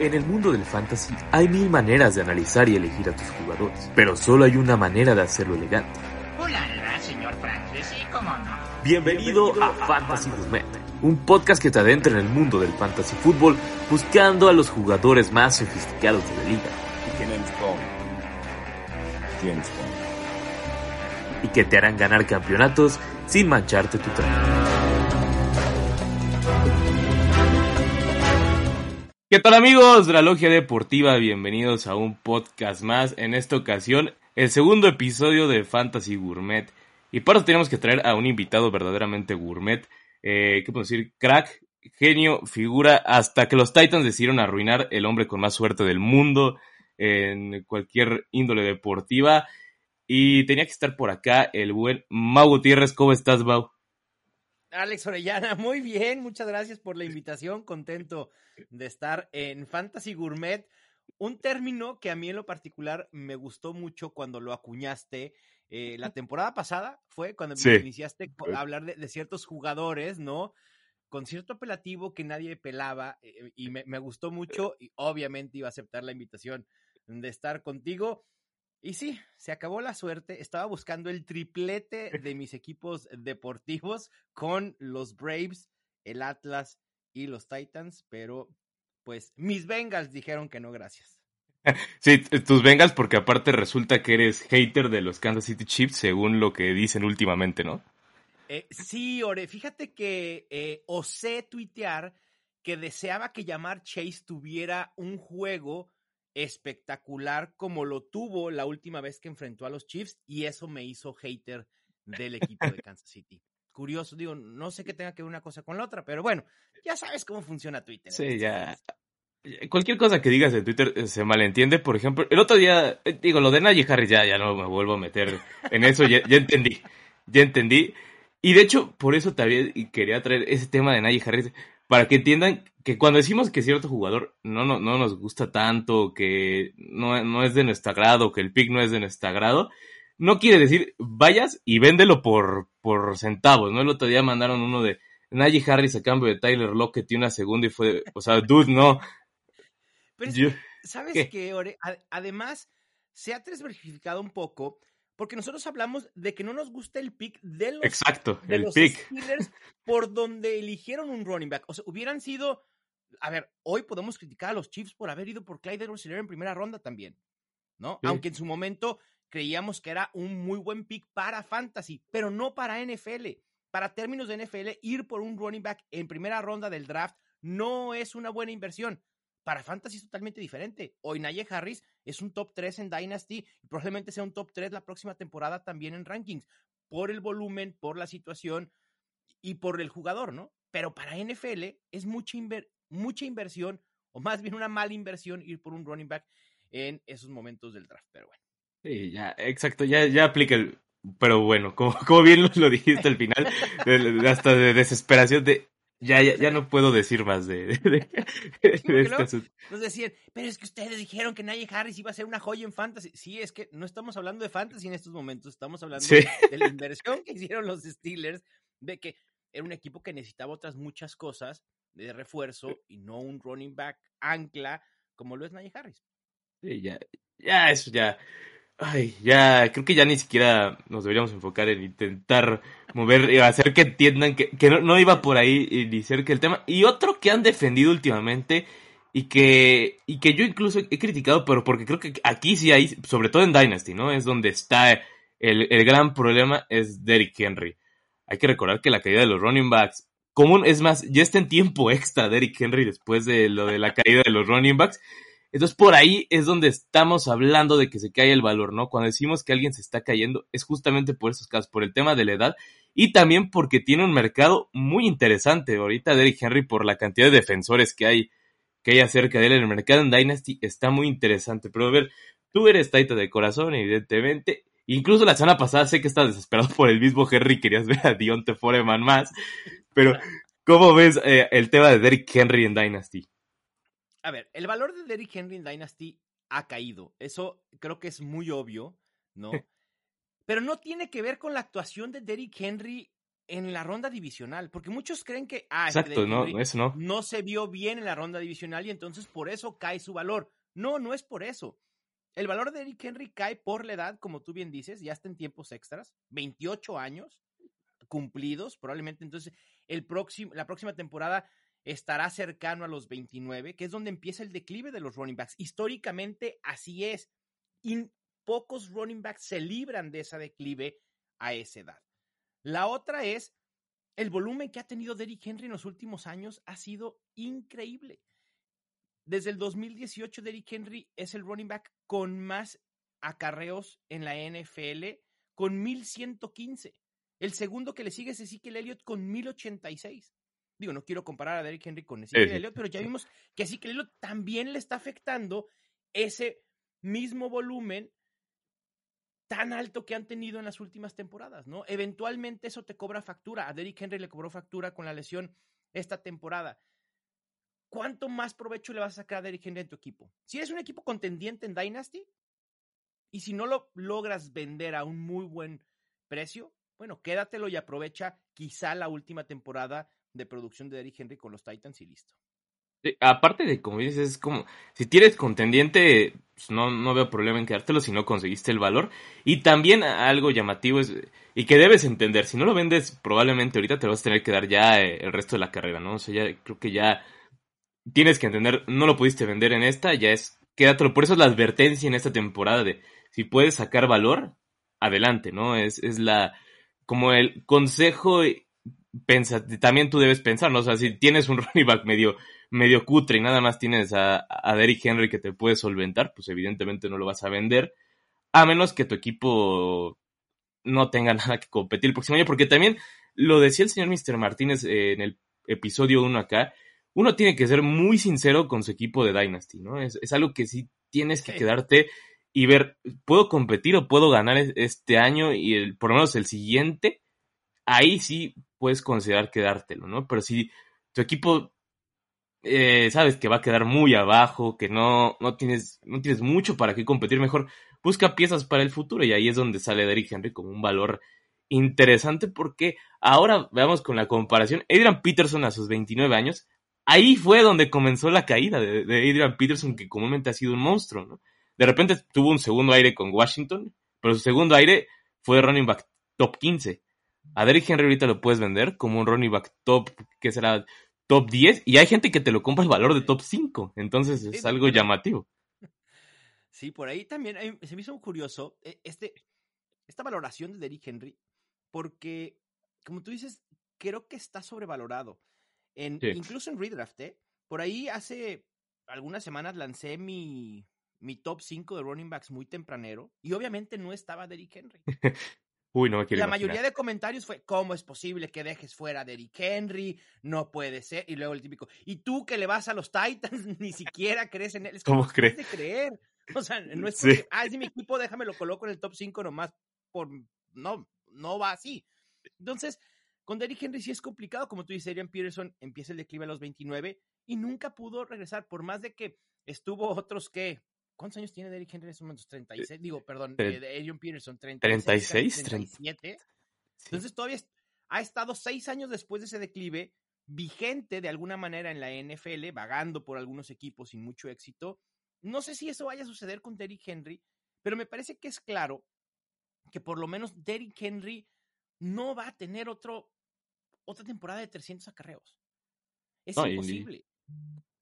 En el mundo del fantasy hay mil maneras de analizar y elegir a tus jugadores, pero solo hay una manera de hacerlo elegante. Hola, señor Francis, ¿y cómo no? Bienvenido a Fantasy Gourmet, un podcast que te adentra en el mundo del fantasy fútbol buscando a los jugadores más sofisticados de la liga. Y que. Y que te harán ganar campeonatos sin mancharte tu trabajo. ¿Qué tal amigos de la Logia Deportiva? Bienvenidos a un podcast más. En esta ocasión, el segundo episodio de Fantasy Gourmet. Y para eso tenemos que traer a un invitado verdaderamente gourmet. Eh, ¿Qué puedo decir? Crack, genio, figura, hasta que los Titans decidieron arruinar el hombre con más suerte del mundo en cualquier índole deportiva. Y tenía que estar por acá el buen Mau Gutiérrez. ¿Cómo estás, Mau? Alex Orellana, muy bien, muchas gracias por la invitación, contento de estar en Fantasy Gourmet, un término que a mí en lo particular me gustó mucho cuando lo acuñaste. Eh, la temporada pasada fue cuando Sí. iniciaste a hablar de, de ciertos jugadores, ¿no? Con cierto apelativo que nadie pelaba eh, y me, me gustó mucho y obviamente iba a aceptar la invitación de estar contigo. Y sí, se acabó la suerte. Estaba buscando el triplete de mis equipos deportivos con los Braves, el Atlas y los Titans, pero pues mis Bengals dijeron que no, gracias. Sí, tus Bengals, porque aparte resulta que eres hater de los Kansas City Chiefs, según lo que dicen últimamente, ¿no? Eh, sí, Ore, fíjate que eh, osé tuitear que deseaba que Llamar Chase tuviera un juego espectacular como lo tuvo la última vez que enfrentó a los Chiefs y eso me hizo hater del equipo de Kansas City. Curioso, digo, no sé qué tenga que ver una cosa con la otra, pero bueno, ya sabes cómo funciona Twitter. Sí, ya. días. Cualquier cosa que digas en Twitter eh, se malentiende. Por ejemplo, el otro día, eh, digo, lo de Najee Harris, ya, ya no me vuelvo a meter en eso, ya, ya entendí. Ya entendí. Y de hecho, por eso también quería traer ese tema de Najee Harris, para que entiendan que cuando decimos que cierto jugador no, no, no nos gusta tanto, que no, no es de nuestro agrado, que el pick no es de nuestro agrado, no quiere decir vayas y véndelo por, por centavos, ¿no? El otro día mandaron uno de Najee Harris a cambio de Tyler Lockett y una segunda y fue, o sea, dude, no. Pero es Yo- que, ¿sabes ¿Qué? A- además, se ha transversificado un poco porque nosotros hablamos de que no nos gusta el pick de los, Exacto, de el los pick. Steelers por donde eligieron un running back. O sea, hubieran sido. A ver, hoy podemos criticar a los Chiefs por haber ido por Clyde edwards en primera ronda también, ¿no? Sí. Aunque en su momento creíamos que era un muy buen pick para fantasy, pero no para NFL. Para términos de NFL, ir por un running back en primera ronda del draft no es una buena inversión. Para fantasy es totalmente diferente. Hoy Najee Harris es un top 3 en Dynasty y probablemente sea un top 3 la próxima temporada también en rankings, por el volumen, por la situación y por el jugador, ¿no? Pero para NFL es mucha, inver- mucha inversión, o más bien una mala inversión, ir por un running back en esos momentos del draft. Pero bueno. Sí, ya, exacto, ya, ya aplica el. Pero bueno, como, como bien lo, lo dijiste al final, de- de- hasta de desesperación, de. Ya, ya, ya no puedo decir más de, de, de- de este asunto. Nos decían, pero es que ustedes dijeron que Najee Harris iba a ser una joya en fantasy. Sí, es que no estamos hablando de fantasy en estos momentos, estamos hablando Sí. de la inversión que hicieron los Steelers, de que era un equipo que necesitaba otras muchas cosas de refuerzo y no un running back ancla como lo es Najee Harris. Sí, ya, ya, eso ya. Ay, ya, creo que ya ni siquiera nos deberíamos enfocar en intentar mover, y hacer que entiendan que, que no, no iba por ahí y ni cerca el tema. Y otro que han defendido últimamente y que, y que yo incluso he criticado, pero porque creo que aquí sí hay, sobre todo en Dynasty, ¿no? Es donde está el, el gran problema, es Derrick Henry. Hay que recordar que la caída de los running backs, común, es más, ya está en tiempo extra Derrick Henry después de lo de la caída de los running backs. Entonces por ahí es donde estamos hablando de que se cae el valor, ¿no? Cuando decimos que alguien se está cayendo es justamente por esos casos, por el tema de la edad y también porque tiene un mercado muy interesante. Ahorita Derrick Henry por la cantidad de defensores que hay que hay acerca de él en el mercado en Dynasty está muy interesante. Pero a ver, tú eres Taita de corazón, evidentemente. Incluso la semana pasada sé que estás desesperado por el mismo Henry, querías ver a Dionte Foreman más. Pero, ¿cómo ves eh, el tema de Derrick Henry en Dynasty? A ver, el valor de Derrick Henry en Dynasty ha caído. Eso creo que es muy obvio, ¿no? Pero no tiene que ver con la actuación de Derrick Henry en la ronda divisional, porque muchos creen que, ah, Exacto, no, eso no. no se vio bien en la ronda divisional y entonces por eso cae su valor. No, no es por eso. El valor de Eric Henry cae por la edad, como tú bien dices, ya está en tiempos extras, 28 años cumplidos, probablemente entonces el próximo, la próxima temporada estará cercano a los 29, que es donde empieza el declive de los running backs. Históricamente así es. Y pocos running backs se libran de esa declive a esa edad. La otra es el volumen que ha tenido Derrick Henry en los últimos años ha sido increíble. Desde el 2018, Derrick Henry es el running back con más acarreos en la NFL, con 1115. El segundo que le sigue es Ezekiel Elliott con 1086. Digo, no quiero comparar a Derrick Henry con Ezekiel Elliott, pero ya vimos que Ezekiel Elliott también le está afectando ese mismo volumen tan alto que han tenido en las últimas temporadas, ¿no? Eventualmente eso te cobra factura. A Derrick Henry le cobró factura con la lesión esta temporada. ¿Cuánto más provecho le vas a sacar a Derrick Henry en tu equipo? Si eres un equipo contendiente en Dynasty y si no lo logras vender a un muy buen precio, bueno, quédatelo y aprovecha quizá la última temporada de producción de Derrick Henry con los Titans y listo. aparte de, como dices, es como, si tienes contendiente, pues no, no veo problema en quedártelo si no conseguiste el valor. Y también algo llamativo es, y que debes entender, si no lo vendes, probablemente ahorita te vas a tener que dar ya eh, el resto de la carrera, ¿no? O sea, ya creo que ya tienes que entender, no lo pudiste vender en esta, ya es, quédatelo. Por eso es la advertencia en esta temporada de, si puedes sacar valor, adelante, ¿no? Es, es la, como el consejo pensa, también tú debes pensar, ¿no? O sea, si tienes un running back medio, medio cutre y nada más tienes a, a Derrick Henry que te puede solventar, pues evidentemente no lo vas a vender, a menos que tu equipo no tenga nada que competir el próximo año, porque también lo decía el señor Mr. Martínez eh, en el episodio 1 acá, uno tiene que ser muy sincero con su equipo de Dynasty, ¿no? Es, es algo que sí tienes que quedarte y ver, ¿puedo competir o puedo ganar este año y el, por lo menos el siguiente? Ahí sí puedes considerar quedártelo, ¿no? Pero si tu equipo eh, sabes que va a quedar muy abajo, que no, no, tienes, no tienes mucho para qué competir, mejor busca piezas para el futuro y ahí es donde sale Derrick Henry como un valor interesante porque ahora veamos con la comparación, Adrian Peterson a sus 29 años, ahí fue donde comenzó la caída de, de Adrian Peterson que comúnmente ha sido un monstruo, ¿no? De repente tuvo un segundo aire con Washington, pero su segundo aire fue running back top 15. A Derrick Henry ahorita lo puedes vender como un running back top, que será top 10, y hay gente que te lo compra el valor de top 5, entonces es algo llamativo. Sí, por ahí también se me hizo curioso eh, este, esta valoración de Derrick Henry, porque, como tú dices, creo que está sobrevalorado. En, Incluso en Redraft, ¿eh? Por ahí hace algunas semanas lancé mi, mi top 5 de running backs muy tempranero y obviamente no estaba Derrick Henry. Uy, no me quiero La mayoría de comentarios fue, ¿cómo es posible que dejes fuera a Derrick Henry? No puede ser. Y luego el típico, ¿y tú que le vas a los Titans ni siquiera crees en él? Es ¿Cómo crees? de creer. O sea, no es porque, ah, es de mi equipo, déjame lo coloco en el top 5 nomás por, no, no va así. Entonces, con Derrick Henry sí es complicado, como tú dices, Adrian Peterson empieza el declive a los 29 y nunca pudo regresar, por más de que estuvo otros que ¿Cuántos años tiene Derrick Henry en esos momentos? 36, digo, perdón, de, Adrian Peterson, 36, 37. Entonces todavía ha estado seis años después de ese declive, vigente de alguna manera en la NFL, vagando por algunos equipos sin mucho éxito. No sé si eso vaya a suceder con Derrick Henry, pero me parece que es claro que por lo menos Derrick Henry no va a tener otro, otra temporada de 300 acarreos. Es imposible. Y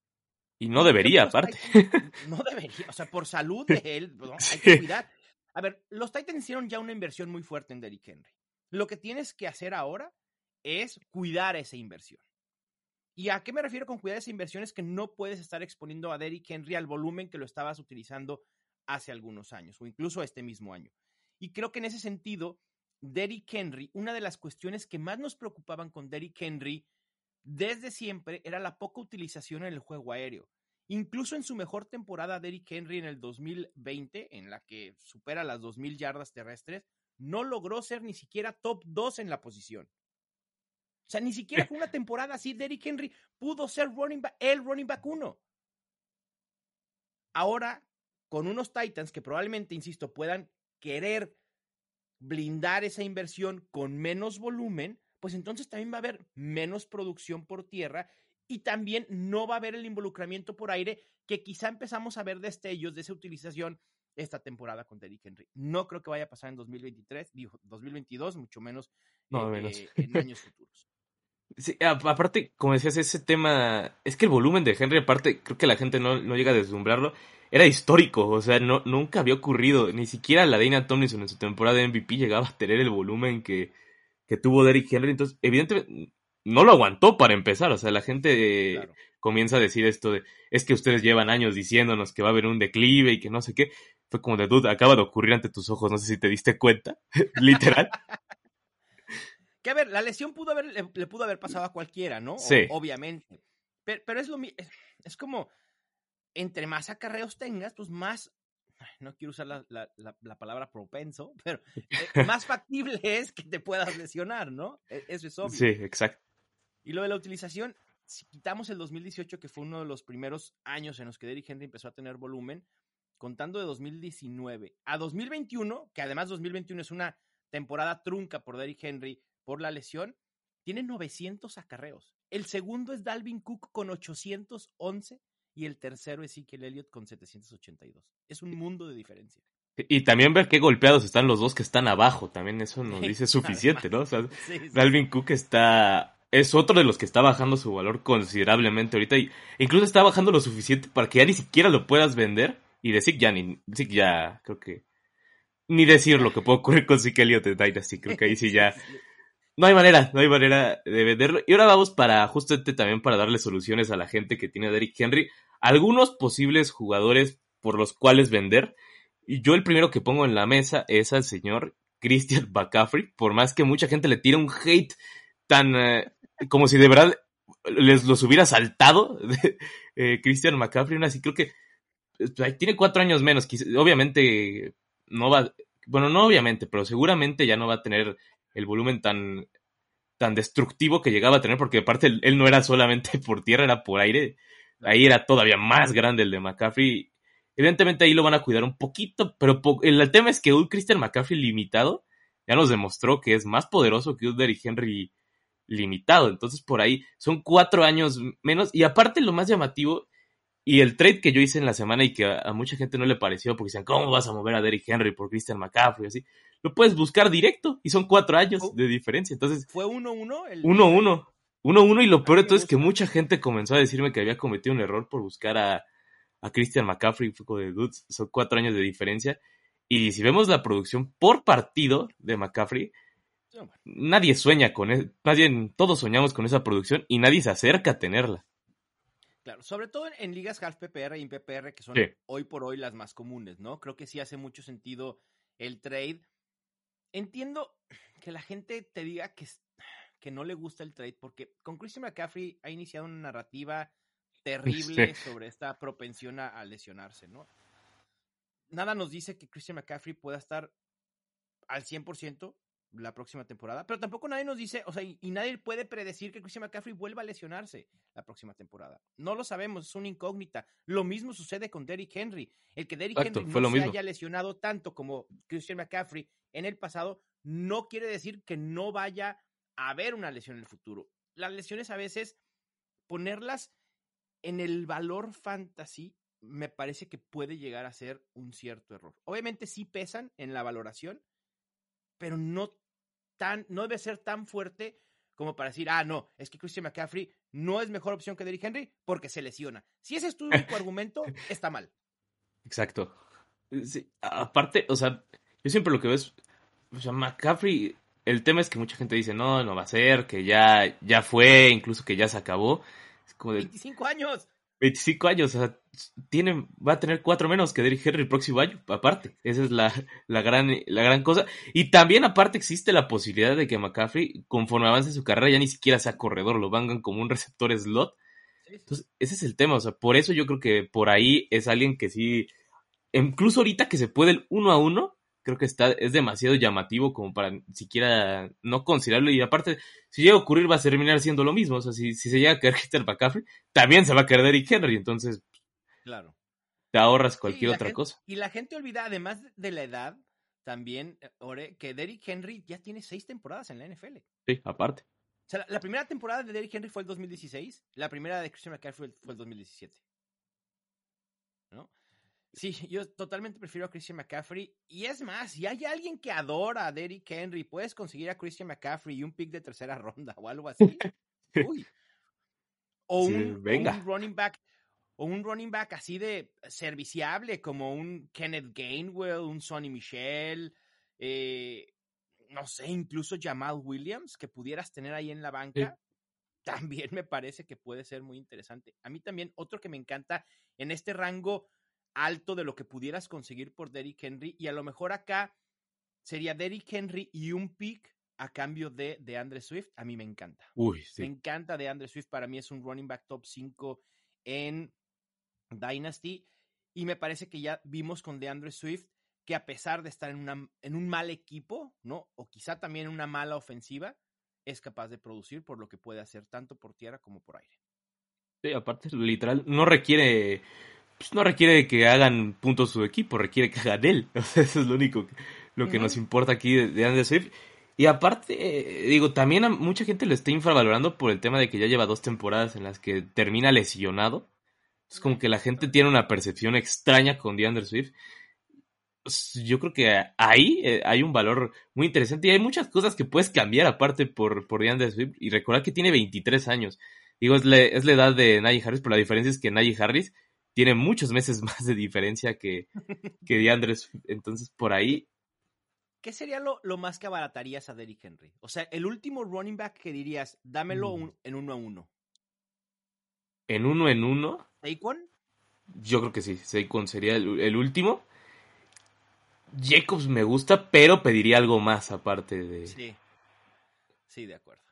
no debería, aparte. no debería, o sea, por salud de él, hay que cuidar. A ver, los Titans hicieron ya una inversión muy fuerte en Derrick Henry. Lo que tienes que hacer ahora es cuidar esa inversión. ¿Y a qué me refiero con cuidar esa inversión? Es que no puedes estar exponiendo a Derrick Henry al volumen que lo estabas utilizando hace algunos años o incluso este mismo año. Y creo que en ese sentido, Derrick Henry, una de las cuestiones que más nos preocupaban con Derrick Henry desde siempre era la poca utilización en el juego aéreo. Incluso en su mejor temporada, Derrick Henry en el 2020, en la que supera las 2.000 yardas terrestres, no logró ser ni siquiera top 2 en la posición. O sea, ni siquiera fue una temporada así. Derrick Henry pudo ser running el running back 1. Ahora, con unos Titans que probablemente, insisto, puedan querer blindar esa inversión con menos volumen, pues entonces también va a haber menos producción por tierra y también no va a haber el involucramiento por aire que quizá empezamos a ver destellos de esa utilización esta temporada con Derrick Henry. No creo que vaya a pasar en 2023, dijo 2022, mucho menos, No, eh, menos. eh, en años futuros. Sí, aparte, como decías, ese tema, es que el volumen de Henry, aparte, creo que la gente no, no llega a deslumbrarlo, era histórico, o sea, no, nunca había ocurrido, ni siquiera la Dana Tomlinson en su temporada de MVP llegaba a tener el volumen que, que tuvo Derrick Henry, entonces, evidentemente, no lo aguantó para empezar, o sea, la gente eh, Claro. comienza a decir esto de, es que ustedes llevan años diciéndonos que va a haber un declive y que no sé qué, fue como de, dude, acaba de ocurrir ante tus ojos, no sé si te diste cuenta, literal. Que a ver, la lesión pudo haber, le, le pudo haber pasado a cualquiera, ¿no? O- Sí. obviamente. Pero, pero es lo es, es como, entre más acarreos tengas, pues más, no quiero usar la, la- la- la palabra propenso, pero eh, más factible es que te puedas lesionar, ¿no? E- Eso es obvio. Sí, exacto. Y lo de la utilización, si quitamos el 2018, que fue uno de los primeros años en los que Derrick Henry empezó a tener volumen, contando de 2019 a 2021, que además 2021 es una temporada trunca por Derrick Henry por la lesión, tiene 900 acarreos. El segundo es Dalvin Cook con 811 y el tercero es Ezekiel Elliott con 782. Es un mundo de diferencia. Y también ver qué golpeados están los dos que están abajo, también eso nos dice suficiente, ¿no? O sea, Sí, sí. Dalvin Cook está es otro de los que está bajando su valor considerablemente ahorita y incluso está bajando lo suficiente para que ya ni siquiera lo puedas vender y de Zeke ya ni ya creo que ni decir lo que puede ocurrir con Zeke Elliott de Dynasty, creo que ahí sí ya no hay manera, no hay manera de venderlo. Y ahora vamos para justamente también para darle soluciones a la gente que tiene a Derrick Henry, algunos posibles jugadores por los cuales vender. Y yo el primero que pongo en la mesa es al señor Christian McCaffrey, por más que mucha gente le tire un hate tan eh, como si de verdad les los hubiera saltado eh, Christian McCaffrey, así creo que ahí tiene cuatro años menos, obviamente no va, bueno, no obviamente, pero seguramente ya no va a tener el volumen tan, tan destructivo que llegaba a tener, porque aparte él, no era solamente por tierra, era por aire. Ahí era todavía más grande el de McCaffrey. Evidentemente ahí lo van a cuidar un poquito, pero el tema es que un Christian McCaffrey limitado ya nos demostró que es más poderoso que un Derrick Henry limitado. Entonces por ahí son cuatro años menos. Y aparte lo más llamativo, y el trade que yo hice en la semana y que a, a mucha gente no le pareció, porque decían, ¿cómo vas a mover a Derrick Henry por Christian McCaffrey? Así, lo puedes buscar directo y son cuatro años Oh. de diferencia. Entonces, ¿Fue 1-1? el- 1-1. 1-1 y lo peor de todo es que mucha gente comenzó a decirme que había cometido un error por buscar a, a Christian McCaffrey. Fue de dudes, son cuatro años de diferencia. Y si vemos la producción por partido de McCaffrey, bueno. nadie sueña con eso. Más bien, todos soñamos con esa producción y nadie se acerca a tenerla. Claro, sobre todo en, en ligas half PPR y PPR, que son Sí. hoy por hoy las más comunes, ¿no? Creo que sí hace mucho sentido el trade. Entiendo que la gente te diga que, que no le gusta el trade, porque con Christian McCaffrey ha iniciado una narrativa terrible sobre esta propensión a, a lesionarse, ¿no? Nada nos dice que Christian McCaffrey pueda estar al 100% la próxima temporada, pero tampoco nadie nos dice, o sea, y, y nadie puede predecir que Christian McCaffrey vuelva a lesionarse la próxima temporada. No lo sabemos, es una incógnita. Lo mismo sucede con Derrick Henry. El que Derrick Exacto, Henry no se mismo. haya lesionado tanto como Christian McCaffrey en el pasado, no quiere decir que no vaya a haber una lesión en el futuro. Las lesiones a veces, ponerlas en el valor fantasy, me parece que puede llegar a ser un cierto error. Obviamente sí pesan en la valoración, pero no tan, no debe ser tan fuerte como para decir, ah, no, es que Christian McCaffrey no es mejor opción que Derrick Henry porque se lesiona. Si ese es tu único argumento, está mal. Exacto. Sí, aparte, o sea, yo siempre lo que veo es, o sea, McCaffrey, el tema es que mucha gente dice, no, no va a ser, que ya, ya fue, incluso que ya se acabó. Es como de 25 años. 25 años, o sea, tiene, va a tener cuatro menos que Derrick Henry el próximo año, aparte. Esa es la, la, gran, la gran cosa. Y también aparte existe la posibilidad de que McCaffrey, conforme avance su carrera, ya ni siquiera sea corredor, lo vangan como un receptor slot. Entonces, ese es el tema, o sea, por eso yo creo que por ahí es alguien que sí, incluso ahorita que se puede el uno a uno, creo que está, es demasiado llamativo como para siquiera no considerarlo. Y aparte, si llega a ocurrir, va a terminar siendo lo mismo. O sea, si, si se llega a caer Christian McCaffrey, también se va a caer Derrick Henry. Entonces, Claro. te ahorras cualquier otra gente- cosa. Y la gente olvida, además de la edad, también, eh, Ore, que Derrick Henry ya tiene seis temporadas en la NFL. Sí, aparte. O sea, la, la primera temporada de Derrick Henry fue el 2016, la primera de Christian McCaffrey fue, fue el 2017. ¿No? Sí, yo totalmente prefiero a Christian McCaffrey. Y es más, si hay alguien que adora a Derrick Henry, puedes conseguir a Christian McCaffrey y un pick de tercera ronda o algo así. Uy. O Sí, un, o venga. un running back. O un running back así de serviciable, como un Kenneth Gainwell, un Sonny Michel, eh, no sé, incluso Jamal Williams, que pudieras tener ahí en la banca, también me parece que puede ser muy interesante. A mí también, otro que me encanta en este rango alto de lo que pudieras conseguir por Derrick Henry, y a lo mejor acá sería Derrick Henry y un pick a cambio de, de Andre Swift, a mí me encanta. Uy, Me encanta de Andre Swift. Para mí es un running back top 5 en Dynasty. Y me parece que ya vimos con DeAndre Swift que a pesar de estar en, una, en un mal equipo, ¿no? O quizá también en una mala ofensiva, es capaz de producir por lo que puede hacer tanto por tierra como por aire. Sí, aparte, literal, no requiere. Pues no requiere que hagan puntos su equipo, requiere que hagan él. O sea, eso es lo único que, lo que nos importa aquí de, de Andrew Swift. Y aparte, eh, digo, también a mucha gente lo está infravalorando por el tema de que ya lleva dos temporadas en las que termina lesionado. Es como que la gente tiene una percepción extraña con DeAndre Swift. Pues, Yo creo que ahí eh, hay un valor muy interesante y hay muchas cosas que puedes cambiar aparte por, por DeAndre Swift. Y recordar que tiene 23 años. Digo, es, la- es la edad de Najee Harris, pero la diferencia es que Najee Harris tiene muchos meses más de diferencia que, que DeAndre Swift. Entonces, por ahí, ¿Qué sería lo, lo más que abaratarías a Derrick Henry? O sea, el último running back que dirías, dámelo Mm. un- en uno a uno. en uno en uno, ¿Saquon? yo creo que sí. Saquon sería el, el último. Jacobs me gusta, pero pediría algo más aparte de... Sí. Sí, de acuerdo.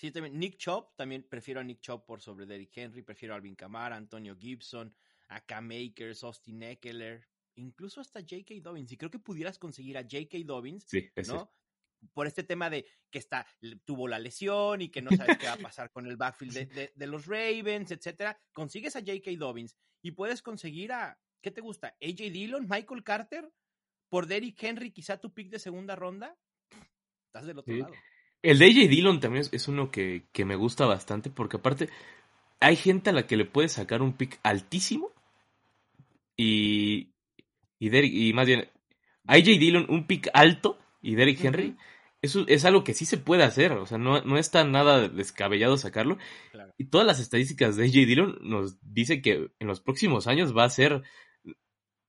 Sí, también Nick Chop, también prefiero a Nick Chop por sobre Derrick Henry, prefiero a Alvin Kamara, Antonio Gibson, a Cam Akers, Austin Eckler, incluso hasta J.K. Dobbins. Y creo que pudieras conseguir a J.K. Dobbins, Sí, es ¿no? Por este tema de que está, tuvo la lesión y que no sabes qué va a pasar con el backfield de, de- de los Ravens, etcétera. Consigues a J.K. Dobbins y puedes conseguir a, ¿qué te gusta? A.J. Dillon, Michael Carter, por Derrick Henry, quizá tu pick de segunda ronda. Estás del otro Sí. lado. El de AJ Dillon también es, es uno que, que me gusta bastante porque aparte hay gente a la que le puedes sacar un pick altísimo y, y, Derrick- y más bien AJ Dillon un pick alto y Derrick Henry. Eso es algo que sí se puede hacer, o sea, no, no está nada descabellado sacarlo. Claro. Y todas las estadísticas de AJ Dillon nos dice que en los próximos años va a ser,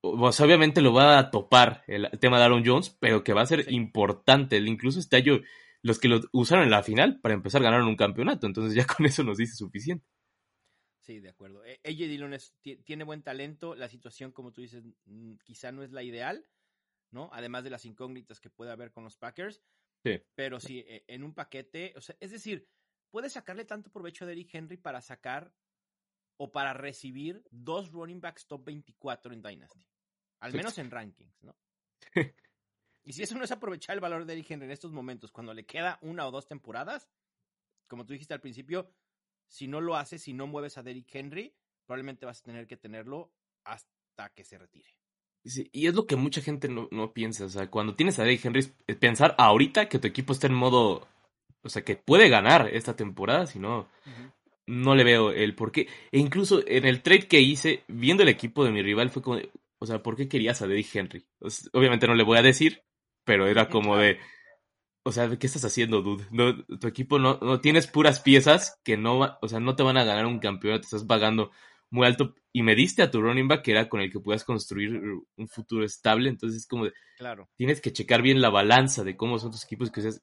o sea, obviamente lo va a topar el, tema de Aaron Jones, pero que va a ser Sí. importante. Incluso este año, los que lo usaron en la final, para empezar ganaron un campeonato, entonces ya con eso nos dice suficiente. Sí, de acuerdo. Eh, AJ Dillon es- tiene buen talento. La situación, como tú dices, mm, quizá no es la ideal, ¿no? Además de las incógnitas que puede haber con los Packers. Sí. Pero sí, eh, en un paquete, o sea, es decir, puedes sacarle tanto provecho a Derrick Henry para sacar o para recibir dos running backs top 24 en Dynasty. Al menos en rankings, ¿no? y si eso no es aprovechar el valor de Derrick Henry en estos momentos, cuando le queda una o dos temporadas, como tú dijiste al principio, si no lo haces, si no mueves a Derrick Henry, probablemente vas a tener que tenerlo hasta que se retire. Sí, y es lo que mucha gente no, no piensa. O sea, cuando tienes a Derrick Henry, es pensar ahorita que tu equipo está en modo. O sea, que puede ganar esta temporada, si no, no le veo el por qué. E incluso en el trade que hice, viendo el equipo de mi rival, fue como. o sea, ¿por qué querías a Derrick Henry? O sea, obviamente no le voy a decir, pero era como de. O sea, ¿qué estás haciendo, dude? No, tu equipo no, no tienes puras piezas que no, o sea, no te van a ganar un campeonato, estás pagando muy alto y me diste a tu running back que era con el que puedas construir un futuro estable, entonces es como de, Claro. tienes que checar bien la balanza de cómo son tus equipos que seas-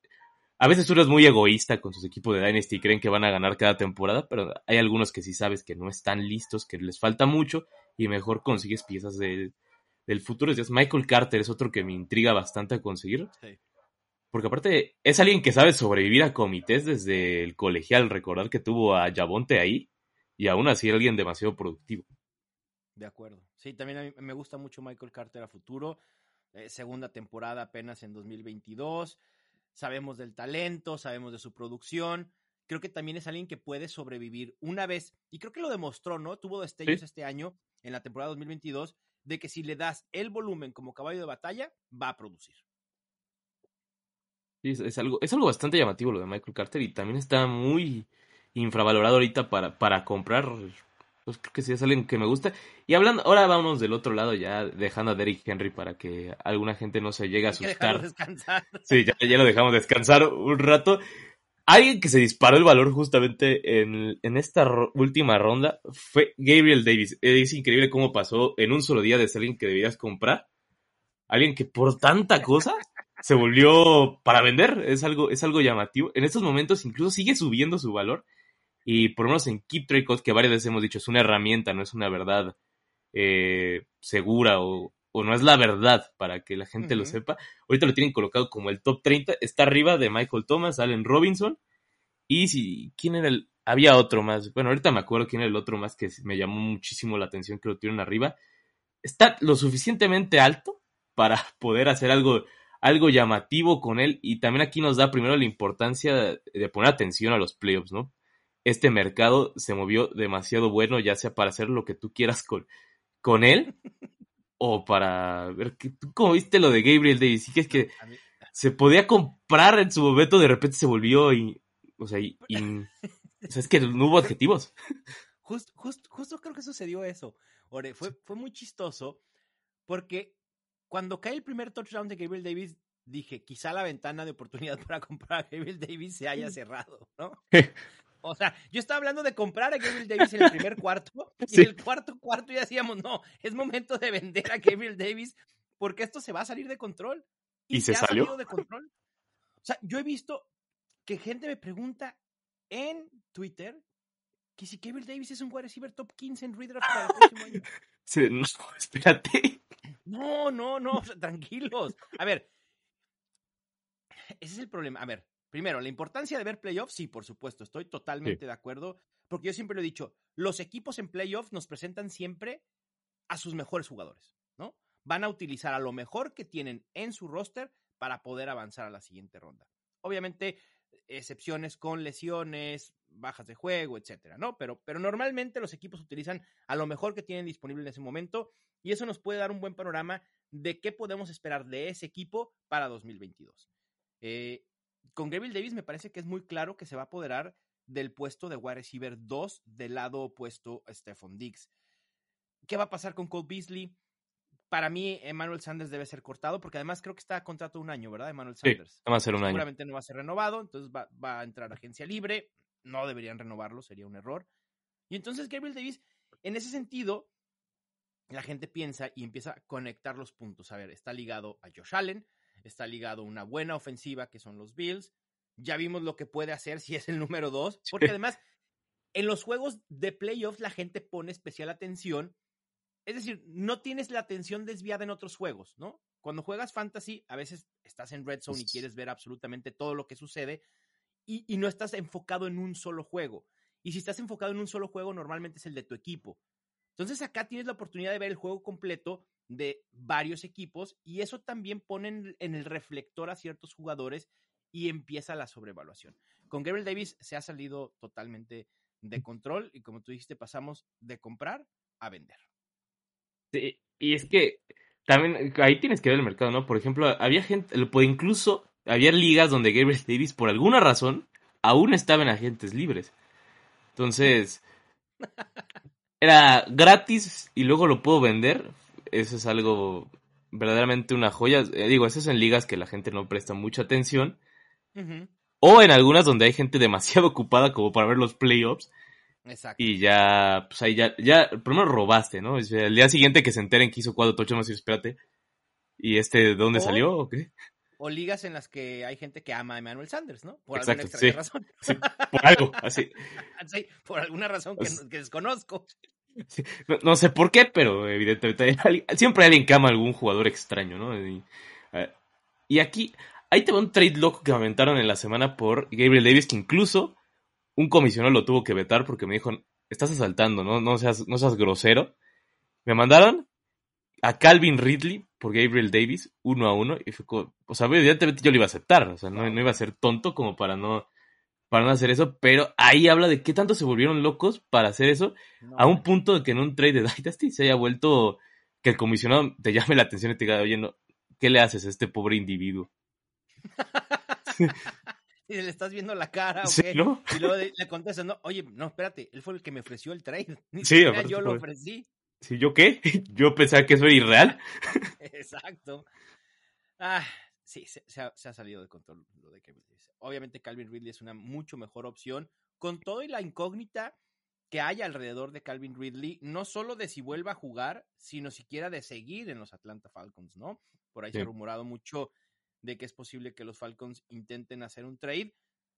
a veces uno es muy egoísta con sus equipos de Dynasty y creen que van a ganar cada temporada, pero hay algunos que sí sabes que no están listos, que les falta mucho y mejor consigues piezas de- del futuro. Entonces, Michael Carter es otro que me intriga bastante a conseguir. Sí. Porque aparte es alguien que sabe sobrevivir a comités desde el colegial. Recordar que tuvo a Yabonte ahí y aún así era alguien demasiado productivo. De acuerdo. Sí, también a mí me gusta mucho Michael Carter a futuro. Eh, segunda temporada apenas en 2022. Sabemos del talento, sabemos de su producción. Creo que también es alguien que puede sobrevivir una vez, y creo que lo demostró, ¿no? Tuvo destellos Sí. este año, en la temporada 2022, de que si le das el volumen como caballo de batalla, va a producir. Sí, es, es algo, es algo bastante llamativo lo de Michael Carter y también está muy infravalorado ahorita para, para comprar. Pues creo que sí es alguien que me gusta. Y hablando, ahora vámonos del otro lado, ya dejando a Derrick Henry para que alguna gente no se llegue a asustar. Sí, ya, ya lo dejamos descansar un rato. Alguien que se disparó el valor justamente en, en esta última ronda fue Gabriel Davis. Es increíble cómo pasó en un solo día de ser alguien que debías comprar. Alguien que por tanta cosa se volvió para vender. Es algo, es algo llamativo. En estos momentos incluso sigue subiendo su valor. Y por lo menos en Keep Trade Code, que varias veces hemos dicho, es una herramienta, no es una verdad eh, segura o, o no es la verdad para que la gente lo sepa. Ahorita lo tienen colocado como el top 30. Está arriba de Michael Thomas, Allen Robinson. Y si, ¿quién era el? Había otro más. Bueno, ahorita me acuerdo quién era el otro más que me llamó muchísimo la atención que lo tienen arriba. Está lo suficientemente alto para poder hacer algo, algo llamativo con él. Y también aquí nos da primero la importancia de poner atención a los playoffs, ¿no? Este mercado se movió demasiado bueno, ya sea para hacer lo que tú quieras con, con él o para ver que tú como viste lo de Gabriel Davis, y que es que mí- se podía comprar en su momento, de repente se volvió y, o sea, y, y- o sea, es que no hubo objetivos. Just- just- justo creo que sucedió eso. Ore, fue, fue muy chistoso porque cuando cae el primer touchdown de Gabriel Davis, dije, quizá la ventana de oportunidad para comprar a Gabriel Davis se haya cerrado, ¿no? O sea, yo estaba hablando de comprar a Gabriel Davis en el primer cuarto y Sí. en el cuarto cuarto ya decíamos, no, es momento de vender a Gabriel Davis porque esto se va a salir de control. ¿Y se ha salió? salido de control. O sea, yo he visto que gente me pregunta en Twitter que si Gabriel Davis es un wide receiver top 15 en redraft para el próximo año. Sí, no, espérate. No, no, no, tranquilos. A ver, ese es el problema. A ver, primero, la importancia de ver playoffs, sí, por supuesto, estoy totalmente de acuerdo, porque yo siempre lo he dicho, los equipos en playoffs nos presentan siempre a sus mejores jugadores, ¿no? Van a utilizar a lo mejor que tienen en su roster para poder avanzar a la siguiente ronda. Obviamente, excepciones con lesiones, bajas de juego, etcétera, ¿no? Pero, pero normalmente los equipos utilizan a lo mejor que tienen disponible en ese momento y eso nos puede dar un buen panorama de qué podemos esperar de ese equipo para 2022. Eh, con Gabriel Davis me parece que es muy claro que se va a apoderar del puesto de wide receiver 2 del lado opuesto a Stephon Diggs. ¿Qué va a pasar con Cole Beasley? Para mí, Emmanuel Sanders debe ser cortado porque además creo que está a contrato un año, ¿verdad? Emmanuel Sí, Sanders. va a ser un año. Seguramente no va a ser renovado, entonces va, va a entrar a agencia libre. No deberían renovarlo, sería un error. Y entonces Gabriel Davis, en ese sentido, la gente piensa y empieza a conectar los puntos. A ver, está ligado a Josh Allen, está ligado una buena ofensiva que son los Bills. Ya vimos lo que puede hacer si es el número dos, porque además en los juegos de playoffs la gente pone especial atención. Es decir, no tienes la atención desviada en otros juegos, ¿no? Cuando juegas fantasy, a veces estás en red zone y quieres ver absolutamente todo lo que sucede y, y no estás enfocado en un solo juego. Y si estás enfocado en un solo juego, normalmente es el de tu equipo. Entonces acá tienes la oportunidad de ver el juego completo de varios equipos y eso también pone en, en el reflector a ciertos jugadores y empieza la sobrevaluación. Con Gabriel Davis se ha salido totalmente de control y como tú dijiste, pasamos de comprar a vender. Sí, y es que también ahí tienes que ver el mercado, ¿no? Por ejemplo, había gente, incluso había ligas donde Gabriel Davis, por alguna razón, aún estaba en agentes libres. Entonces, era gratis y luego lo puedo vender. Eso es algo verdaderamente una joya. Eh, digo, eso es en ligas que la gente no presta mucha atención. O en algunas donde hay gente demasiado ocupada como para ver los playoffs. Exacto. Y ya, pues ahí ya, ya, primero robaste, ¿no? El día siguiente que se enteren que hizo cuatro touchdowns y espérate. ¿Y este de dónde salió o qué? O ligas en las que hay gente que ama a Emmanuel Sanders, ¿no? Por Exacto, alguna extraña sí. razón. Sí, por algo, así. Sí, por alguna razón que, Pues- que desconozco. No, no sé por qué, pero evidentemente hay alguien- siempre hay alguien que ama a algún jugador extraño, ¿no? Y, eh, y aquí, ahí te va un trade loco que me aventaron en la semana por Gabriel Davis, que incluso un comisionado lo tuvo que vetar porque me dijo, estás asaltando, ¿no? No seas, no seas grosero. Me mandaron a Calvin Ridley por Gabriel Davis, uno a uno, y fue como, o sea, evidentemente yo lo iba a aceptar, o sea, no, no iba a ser tonto como para no, para no hacer eso, pero ahí habla de qué tanto se volvieron locos para hacer eso, No, a un punto de que en un trade de Dynasty se haya vuelto que el comisionado te llame la atención y te diga, oye, no, ¿qué le haces a este pobre individuo? y le estás viendo la cara, Sí, ¿ok? ¿no? Y luego le contestas, no, oye, no, espérate, él fue el que me ofreció el trade. Ni Sí, yo lo ofrecí. Sí, ¿yo qué? Yo pensaba que eso era irreal. Exacto. Ah, sí, se, se ha, se ha salido de control lo de Calvin Ridley. Obviamente Calvin Ridley es una mucho mejor opción, con todo y la incógnita que hay alrededor de Calvin Ridley, no solo de si vuelva a jugar, sino siquiera de seguir en los Atlanta Falcons, ¿no? Por ahí se ha rumorado mucho de que es posible que los Falcons intenten hacer un trade,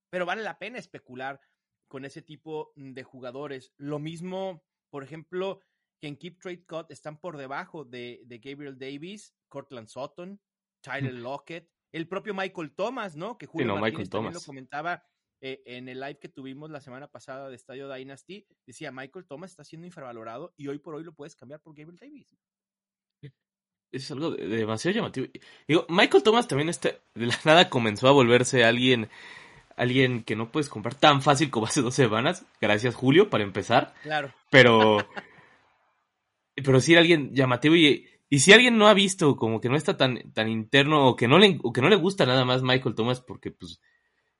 pero vale la pena especular con ese tipo de jugadores. Lo mismo, por ejemplo, que en Keep Trade Cut están por debajo de, de Gabriel Davis, Cortland Sutton, Tyler Lockett, el propio Michael Thomas, ¿no? Que Julio no, Martínez Michael también Thomas. lo comentaba eh, en el live que tuvimos la semana pasada de Estadio Dynasty. Decía, Michael Thomas está siendo infravalorado y hoy por hoy lo puedes cambiar por Gabriel Davis. Es algo de- demasiado llamativo. Digo, Michael Thomas también está, de la nada comenzó a volverse alguien, alguien que no puedes comprar tan fácil como hace dos semanas. Gracias, Julio, para empezar. Claro. Pero, pero era alguien llamativo y, y si alguien no ha visto, como que no está tan, tan interno o que no le, o que no le gusta nada más Michael Thomas porque pues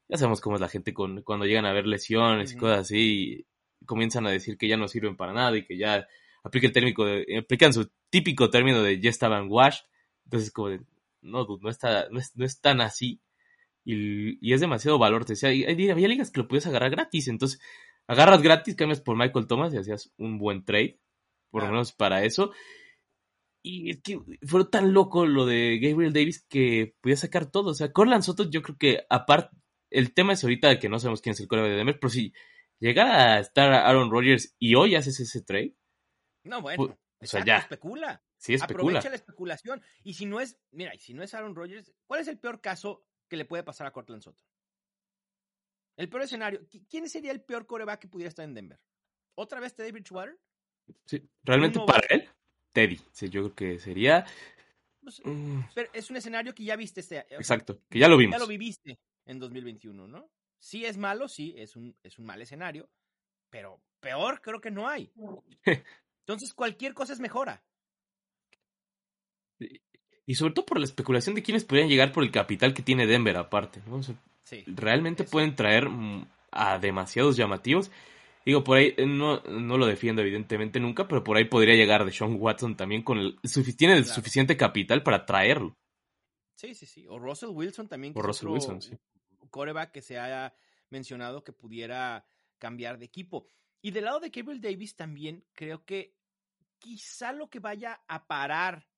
ya sabemos cómo es la gente con, cuando llegan a ver lesiones y cosas así y comienzan a decir que ya no sirven para nada y que ya aplica el térmico de- aplican su típico término de ya estaban washed. Entonces como de, no, dude, no está, no es, no es tan así. Y, y es demasiado valor. Te decía, había ligas que lo puedes agarrar gratis. Entonces, agarras gratis, cambias por Michael Thomas y hacías un buen trade. Por lo menos para eso. Y es que fue tan loco lo de Gabriel Davis que podía sacar todo. O sea, Corland Soto, yo creo que aparte, el tema es ahorita que no sabemos quién es el core de Denver, pero si llegara a estar Aaron Rodgers y hoy haces ese trade, No, bueno. O sea, ya. especula. sí especula. Aprovecha la especulación. Y si no es, mira, y si no es Aaron Rodgers, ¿cuál es el peor caso que le puede pasar a Cortland Sutton? El peor escenario. ¿qui- ¿Quién sería el peor coreback que pudiera estar en Denver? ¿Otra vez Teddy Bridgewater? Sí, realmente para él, Teddy. Sí, yo creo que sería. Pues, mm, pero es un escenario que ya viste este. exacto, que ya lo vimos. Ya lo viviste en 2021, ¿no? Sí es malo, sí, es un, es un mal escenario, pero peor creo que no hay. Entonces cualquier cosa es mejora. Y sobre todo por la especulación de quiénes podrían llegar por el capital que tiene Denver aparte. ¿no? O sea, Sí. realmente Eso. pueden traer mm, a demasiados llamativos. Digo, por ahí eh, no, no lo defiendo evidentemente nunca, pero por ahí podría llegar de Sean Watson también con el tiene el Claro. suficiente capital para traerlo. Sí, sí, sí. O Russell Wilson también. que O Russell Wilson, sí. Coreback que se haya mencionado que pudiera cambiar de equipo. Y del lado de Gabriel Davis también creo que quizá lo que vaya a parar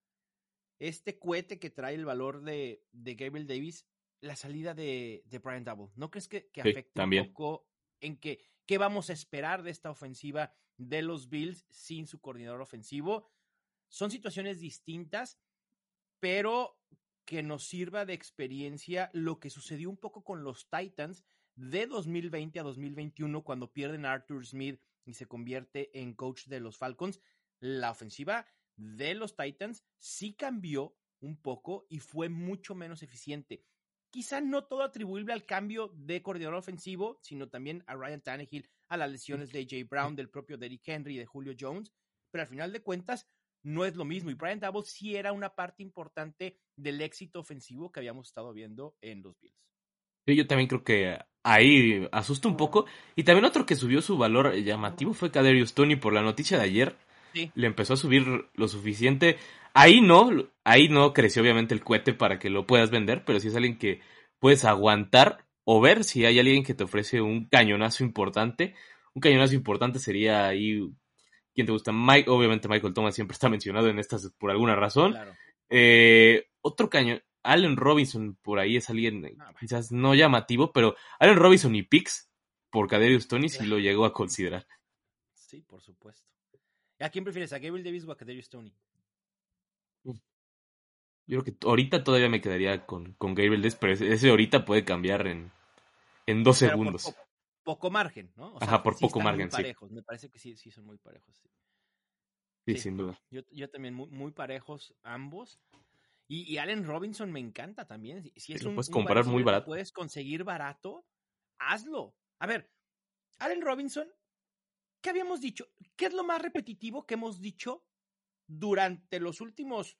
este cohete que trae el valor de, de Gabriel Davis, la salida de, de Brian Double. ¿No crees que, que Sí, afecte también. un poco en que qué vamos a esperar de esta ofensiva de los Bills sin su coordinador ofensivo? Son situaciones distintas, pero que nos sirva de experiencia lo que sucedió un poco con los Titans de 2020 a 2021 cuando pierden a Arthur Smith y se convierte en coach de los Falcons. La ofensiva de los Titans sí cambió un poco y fue mucho menos eficiente. Quizá no todo atribuible al cambio de coordinador ofensivo, sino también a Ryan Tannehill, a las lesiones de AJ Brown, del propio Derrick Henry y de Julio Jones, pero al final de cuentas no es lo mismo. Y Brian Double sí era una parte importante del éxito ofensivo que habíamos estado viendo en los Bills. Sí, yo también creo que ahí asusta un poco. Y también otro que subió su valor llamativo fue Kaderius Tony por la noticia de ayer. Sí. Le empezó a subir lo suficiente. Ahí no, ahí no creció obviamente el cohete para que lo puedas vender, pero si es alguien que puedes aguantar o ver si hay alguien que te ofrece un cañonazo importante. Un cañonazo importante sería ahí. ¿Quién te gusta? Mike, obviamente Michael Thomas siempre está mencionado en estas por alguna razón. Claro. Eh, otro cañón, Allen Robinson, por ahí es alguien eh, Ah, quizás no llamativo, pero Allen Robinson y Pix por Kaderius Tony sí lo llegó a considerar. Sí, por supuesto. ¿A quién prefieres? ¿A Gabriel Davis o a Kadarius Tony? Yo creo que ahorita todavía me quedaría con, con Gabriel Davis, pero ese, ese ahorita puede cambiar en, en dos Pero segundos. po- poco margen, ¿no? O Ajá, por sí poco están margen, muy sí. parejos. Me parece que sí, sí son muy parejos. sí. Sin duda. Yo, yo también muy, muy parejos ambos. Y, y Allen Robinson me encanta también. Si, es lo un, puedes comprar muy barato. puedes conseguir barato, hazlo. A ver, Allen Robinson, ¿qué habíamos dicho? ¿Qué es lo más repetitivo que hemos dicho durante los últimos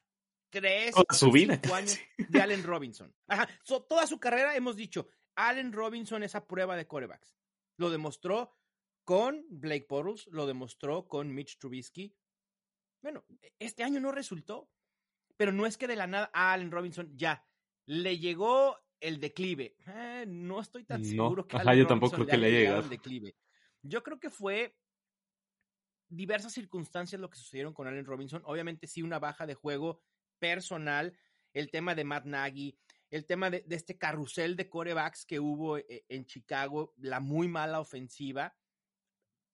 tres Toda su vida, años de Allen Robinson. Ajá, so, toda su carrera hemos dicho, Allen Robinson es a prueba de corebacks. Lo demostró con Blake Bortles, lo demostró con Mitch Trubisky. Bueno, este año no resultó, pero no es que de la nada a Allen Robinson ya le llegó el declive. Eh, no estoy tan No, seguro que ajá, Allen yo tampoco creo que le llegado. el declive. Yo creo que fue diversas circunstancias lo que sucedieron con Allen Robinson. Obviamente sí una baja de juego personal, el tema de Matt Nagy, el tema de, de este carrusel de corebacks que hubo eh, en Chicago, la muy mala ofensiva.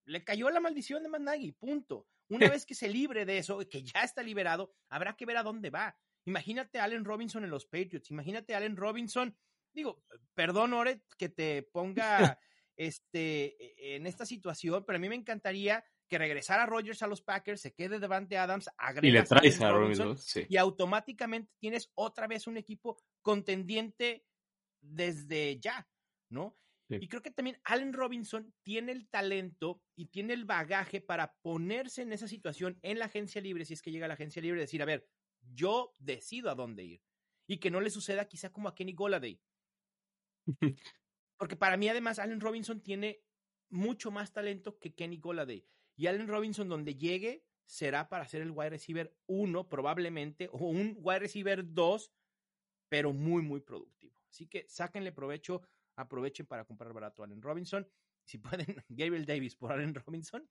Le cayó la maldición de Matt Nagy, punto. Una vez que se libre de eso, que ya está liberado, habrá que ver a dónde va. Imagínate a Allen Robinson en los Patriots, imagínate a Allen Robinson, digo, perdón, Oret, que te ponga este, en esta situación, pero a mí me encantaría que regresara Rodgers a los Packers, se quede Devante Adams, Y le traes a Robinson, Robinson. Sí. y automáticamente tienes otra vez un equipo contendiente desde ya, ¿no? Sí. Y creo que también Allen Robinson tiene el talento y tiene el bagaje para ponerse en esa situación en la agencia libre, si es que llega a la agencia libre, decir, a ver, yo decido a dónde ir. Y que no le suceda quizá como a Kenny Goladay. Porque para mí, además, Allen Robinson tiene mucho más talento que Kenny Goladay. Y Allen Robinson, donde llegue, será para ser el wide receiver 1, probablemente, o un wide receiver 2, pero muy, muy productivo. Así que sáquenle provecho, aprovechen para comprar barato a Allen Robinson. Si pueden, Gabriel Davis por Allen Robinson,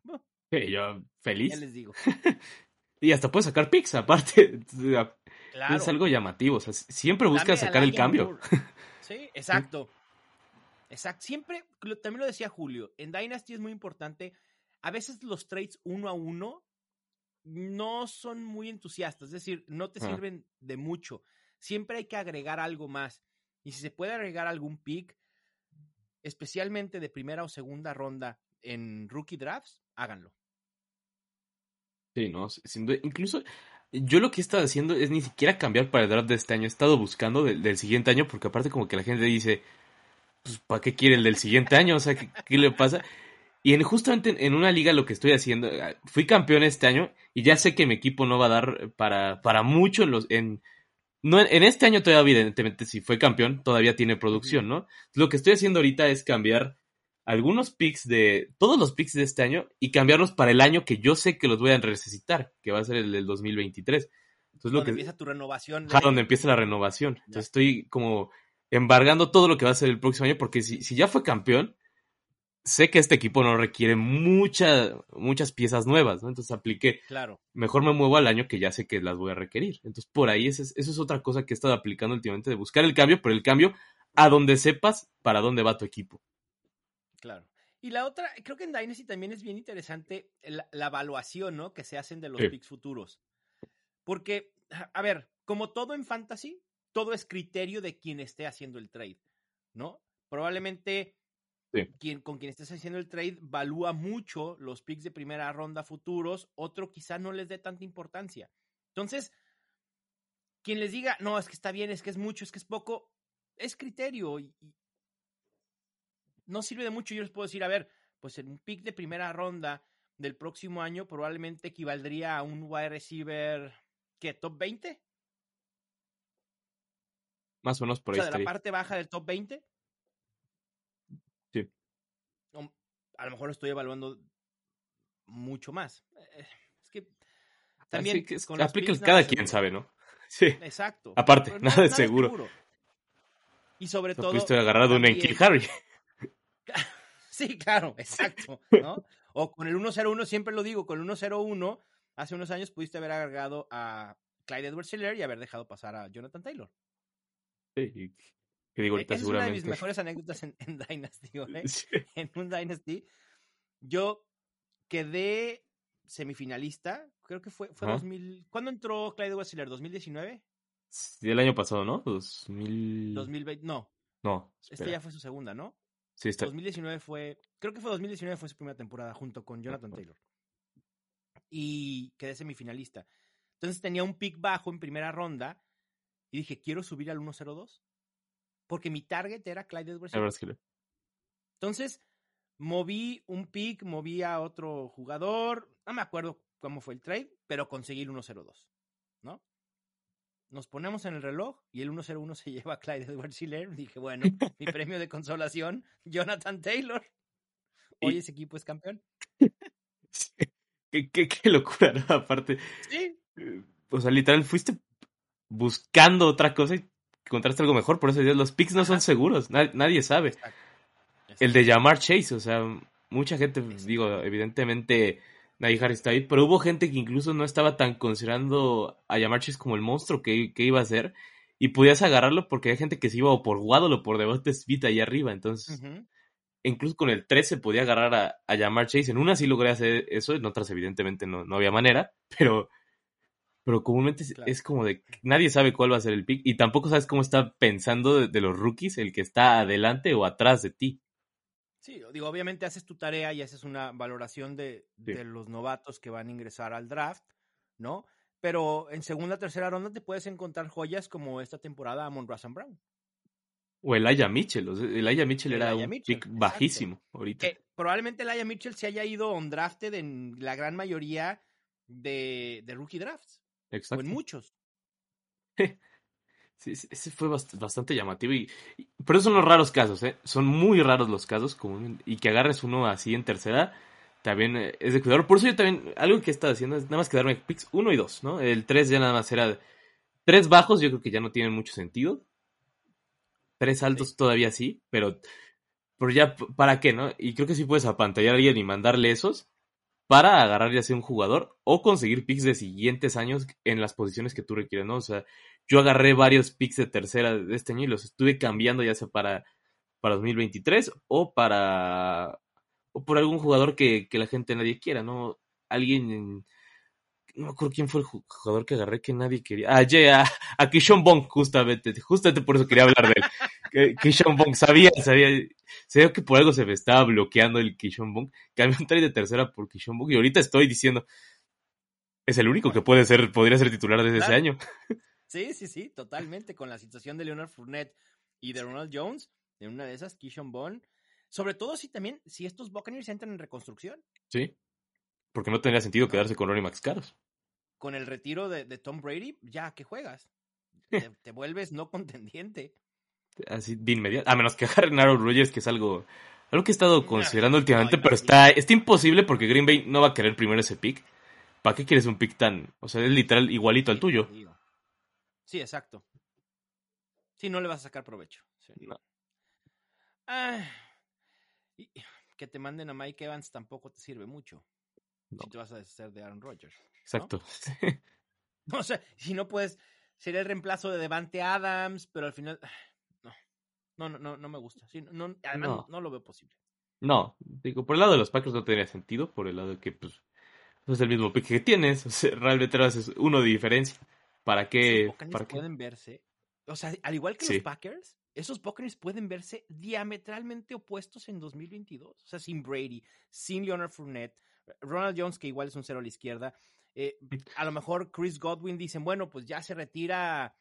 Sí, yo feliz. ya les digo. Y hasta puedes sacar picks, aparte. Claro. Es algo llamativo. O sea, siempre Dame buscas a sacar el cambio. Moore. Sí, exacto. Exacto. Siempre, también lo decía Julio, en Dynasty es muy importante. A veces los trades uno a uno no son muy entusiastas, es decir, no te Ah. sirven de mucho. Siempre hay que agregar algo más. Y si se puede agregar algún pick, especialmente de primera o segunda ronda en rookie drafts, háganlo. Sí, no, sin duda. Incluso yo lo que he estado haciendo es ni siquiera cambiar para el draft de este año. He estado buscando del, del siguiente año porque aparte como que la gente dice, pues, ¿para qué quiere el del siguiente año? O sea, ¿qué, qué le pasa? Y en, justamente en, una liga lo que estoy haciendo, eh, fui campeón este año y ya sé que mi equipo no va a dar para, para mucho en los... En, no, en este año todavía, evidentemente, si fue campeón, todavía tiene producción, ¿no? Lo que estoy haciendo ahorita es cambiar algunos picks de, todos los picks de este año y cambiarlos para el año que yo sé que los voy a necesitar, que va a ser el del 2023. Entonces lo Donde que... empieza tu renovación. De- donde empieza la renovación. Entonces estoy como embargando todo lo que va a ser el próximo año, porque si, si ya fue campeón, sé que este equipo no requiere mucha, muchas piezas nuevas, ¿no? Entonces apliqué, Claro. mejor me muevo al año que ya sé que las voy a requerir. Entonces por ahí es- eso es otra cosa que he estado aplicando últimamente, de buscar el cambio, pero el cambio a donde sepas para dónde va tu equipo. Claro. Y la otra, creo que en Dynasty también es bien interesante la, la evaluación, ¿no? Que se hacen de los Sí. picks futuros. Porque, a ver, como todo en fantasy, todo es criterio de quien esté haciendo el trade, ¿no? Probablemente Sí. quien, con quien estés haciendo el trade valúa mucho los picks de primera ronda futuros, otro quizá no les dé tanta importancia. Entonces, quien les diga, no, es que está bien, es que es mucho, es que es poco, es criterio y, y no sirve de mucho. Yo les puedo decir, a ver, pues en un pick de primera ronda del próximo año probablemente equivaldría a un wide receiver, ¿qué? ¿Top 20? Más o menos por o ahí sea, de la parte baja del top 20. Sí. O- a lo mejor estoy evaluando mucho más. Eh, Es que también que con aplica el picks cada quien seguro. sabe, ¿no? Sí. Exacto. Aparte, nada es seguro. Y sobre todo. pudiste agarrar de un Enkil Harry. Sí, claro, exacto, ¿no? O con el 101, siempre lo digo, con el 101, hace unos años pudiste haber agregado a Clyde edwards helaire y haber dejado pasar a Jonathan Taylor. Sí, que digo ahorita es una de mis seguramente. mejores anécdotas en, en Dynasty, ¿eh? Sí. En un Dynasty. Yo quedé semifinalista, creo que fue, fue Ajá. 2000. ¿Cuándo entró Clyde helaire ¿2019? Sí, el año pasado, ¿no? 2000... 2020, no, No, esta espera. ya fue su segunda, ¿no? Sí, está. 2019 fue, creo que fue 2019 fue su primera temporada junto con Jonathan Taylor. Y quedé semifinalista. Entonces tenía un pick bajo en primera ronda y dije, quiero subir al 1-0-2 porque mi target era Clyde edwards Entonces moví un pick, moví a otro jugador, no me acuerdo cómo fue el trade, pero conseguí el 1-0-2, ¿no? nos ponemos en el reloj y el 101 se lleva a Clyde Edwards Hiller. Dije, bueno, mi premio de consolación, Jonathan Taylor. Hoy ese equipo es campeón. qué, qué- qué locura, ¿no? Aparte, Sí. eh, o sea, literal, fuiste buscando otra cosa y encontraste algo mejor. Por eso los picks no son seguros, na- nadie sabe. El de llamar Chase, o sea, mucha gente, pues, digo, evidentemente Najee Harris está ahí, pero hubo gente que incluso no estaba tan considerando a llamar Chase como el monstruo que, que iba a ser, y podías agarrarlo porque hay gente que se iba o por Waddle o por Devonta Smith ahí arriba, entonces, incluso con el 13 podía agarrar a, a llamar Chase, en una sí logré hacer eso, en otras evidentemente no, no había manera, pero... Pero comúnmente es, Claro. es como de nadie sabe cuál va a ser el pick y tampoco sabes cómo está pensando de, de los rookies el que está adelante o atrás de ti. Sí, digo, obviamente haces tu tarea y haces una valoración de, Sí. de los novatos que van a ingresar al draft, ¿no? Pero en segunda, tercera ronda te puedes encontrar joyas como esta temporada a Monroe Brown. O Elijah Mitchell. O sea, Elijah Mitchell era un Mitchell, pick exacto. bajísimo ahorita. Probablemente Laia Mitchell se haya ido on drafted en la gran mayoría de, de rookie drafts, o Exacto. en muchos. Sí, ese fue bast- bastante llamativo. Y, y- pero son los raros casos, ¿eh? Son muy raros los casos. comúnmente, y que agarres uno así en tercera, también eh, es de cuidado. Por eso yo también, algo que he estado haciendo es nada más quedarme picks uno y dos, ¿no? El tres ya nada más era. Tres bajos, yo creo que ya no tienen mucho sentido. Tres altos todavía sí, pero. Pero ya, ¿para qué, no? Y creo que sí puedes apantallar a alguien y mandarle esos para agarrar ya sea un jugador o conseguir picks de siguientes años en las posiciones que tú requieres, ¿no? O sea, yo agarré varios picks de tercera de este año y los estuve cambiando ya sea para, para 2023 o para o por algún jugador que, que la gente nadie quiera, ¿no? Alguien en- no me acuerdo quién fue el ju- jugador que agarré que nadie quería. Ah, ya, a, a Kishon Bong, justamente, justamente por eso quería hablar de él. Que- Kishon Bong, sabía, sabía, sabía que por algo se me estaba bloqueando el Kishon Bong. Cambié un de tercera por Kishon Bong y ahorita estoy diciendo, es el único que puede ser, podría ser titular desde ese año. Sí, sí, sí, totalmente. Con la situación de Leonard Fournette y de Ronald Jones, en una de esas, Kishon Bond. Sobre todo si también, si estos Buccaneers entran en reconstrucción, Sí. Porque no tendría sentido quedarse con Ronnie Max Caros. con el retiro de, de Tom Brady, ya que juegas. Te, te vuelves no contendiente. Así de inmediato. A menos que agarren Aaron Rodgers, que es algo, algo que he estado considerando últimamente, pero está, está imposible porque Green Bay no va a querer primero ese pick. ¿Para qué quieres un pick tan? O sea, es literal igualito al tuyo. Sí, exacto. Sí, no le vas a sacar provecho. Sí. No. Ah, y que te manden a Mike Evans tampoco te sirve mucho. No. Si te vas a deshacer de Aaron Rodgers. Exacto. O sea, si no puedes, sería el reemplazo de Devante Adams, pero al final, no, no, no, no, me gusta. Sí, no, además, No. lo veo posible. No, digo, por el lado de los Packers no tendría sentido, por el lado de que, pues, no es el mismo pick que tienes. O sea, realmente es uno de diferencia. ¿Para qué? Buccaneers ¿Para qué? pueden verse, o sea, al igual que Sí. los Packers, esos Buccaneers pueden verse diametralmente opuestos en 2022. O sea, sin Brady, sin Leonard Fournette, Ronald Jones, que igual es un cero a la izquierda. eh, a lo mejor Chris Godwin dicen, bueno, pues ya se retira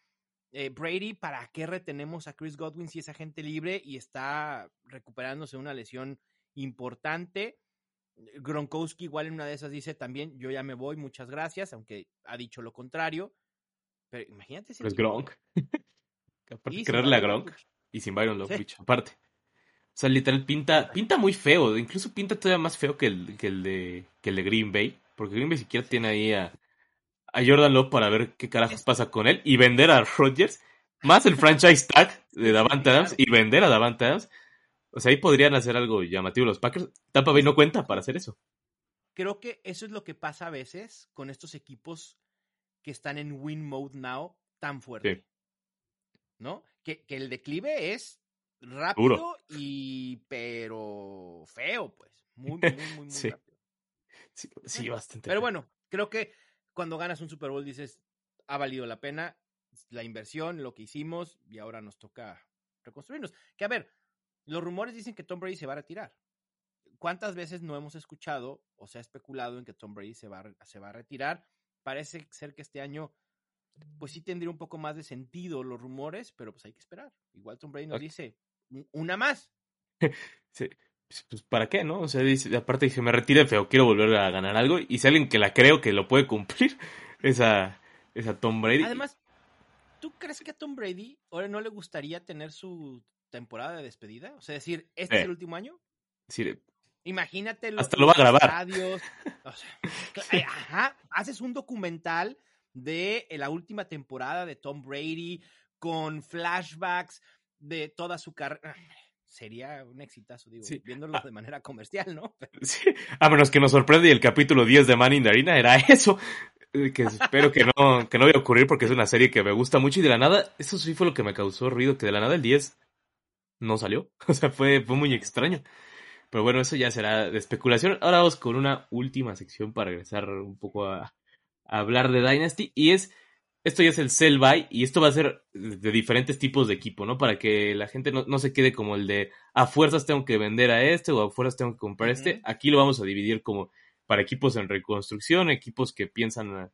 eh, Brady, ¿para qué retenemos a Chris Godwin si es agente libre y está recuperándose una lesión importante? Gronkowski igual en una de esas dice también, yo ya me voy, muchas gracias, aunque ha dicho lo contrario. Pero imagínate si Pues Gronk. Aparte, creerle a Gronk. Y sin Byron Sí. Leftwich, aparte. O sea, literal, pinta, pinta muy feo. Incluso pinta todavía más feo que el, que el, de, que el de Green Bay. Porque Green Bay siquiera tiene ahí a, a Jordan Love para ver qué carajos pasa con él. Y vender a Rodgers. Más el franchise tag de Davante Adams. Y vender a Davante Adams. O sea, ahí podrían hacer algo llamativo los Packers. Tampa Bay no cuenta para hacer eso. Creo que eso es lo que pasa a veces con estos equipos que están en win mode now tan fuerte. ¿No? Que, que el declive es rápido y pero feo, pues. Muy, muy, muy, muy Sí. rápido. Sí, sí bastante. Pero bueno, creo que cuando ganas un Super Bowl dices, ha valido la pena la inversión, lo que hicimos, y ahora nos toca reconstruirnos. Que a ver, los rumores dicen que Tom Brady se va a retirar. ¿Cuántas veces no hemos escuchado o se ha especulado en que Tom Brady se va, se va a retirar? Parece ser que este año, pues sí tendría un poco más de sentido los rumores, pero pues hay que esperar. Igual Tom Brady nos dice, "Un- una más. Sí, pues, pues, ¿para qué, no? O sea, dice, aparte dije, me retire feo, quiero volver a ganar algo. Y si alguien que la creo que lo puede cumplir, es a, es a Tom Brady. Además, ¿tú crees que a Tom Brady ahora no le gustaría tener su temporada de despedida? O sea, decir, ¿este Eh. es el último año? Sí, Imagínate lo- Hasta lo va a los grabar. estadios, o sea, eh, ajá, haces un documental de eh, la última temporada de Tom Brady con flashbacks de toda su carrera. Sería un exitazo, digo, Sí. viéndolo Ah. de manera comercial, ¿no? Sí, a menos que nos sorprenda y el capítulo 10 de Man in the Arena era eso. eh, Que espero que no, que no vaya a ocurrir porque es una serie que me gusta mucho y de la nada, eso sí fue lo que me causó ruido, que de la nada el 10 no salió. O sea, fue, fue muy extraño. Pero bueno, eso ya será de especulación. Ahora vamos con una última sección para regresar un poco a, a hablar de Dynasty. Y es, esto ya es el sell buy y esto va a ser de diferentes tipos de equipo, ¿no? Para que la gente no, no se quede como el de a fuerzas tengo que vender a este o a fuerzas tengo que comprar este. Aquí lo vamos a dividir como para equipos en reconstrucción, equipos que piensan,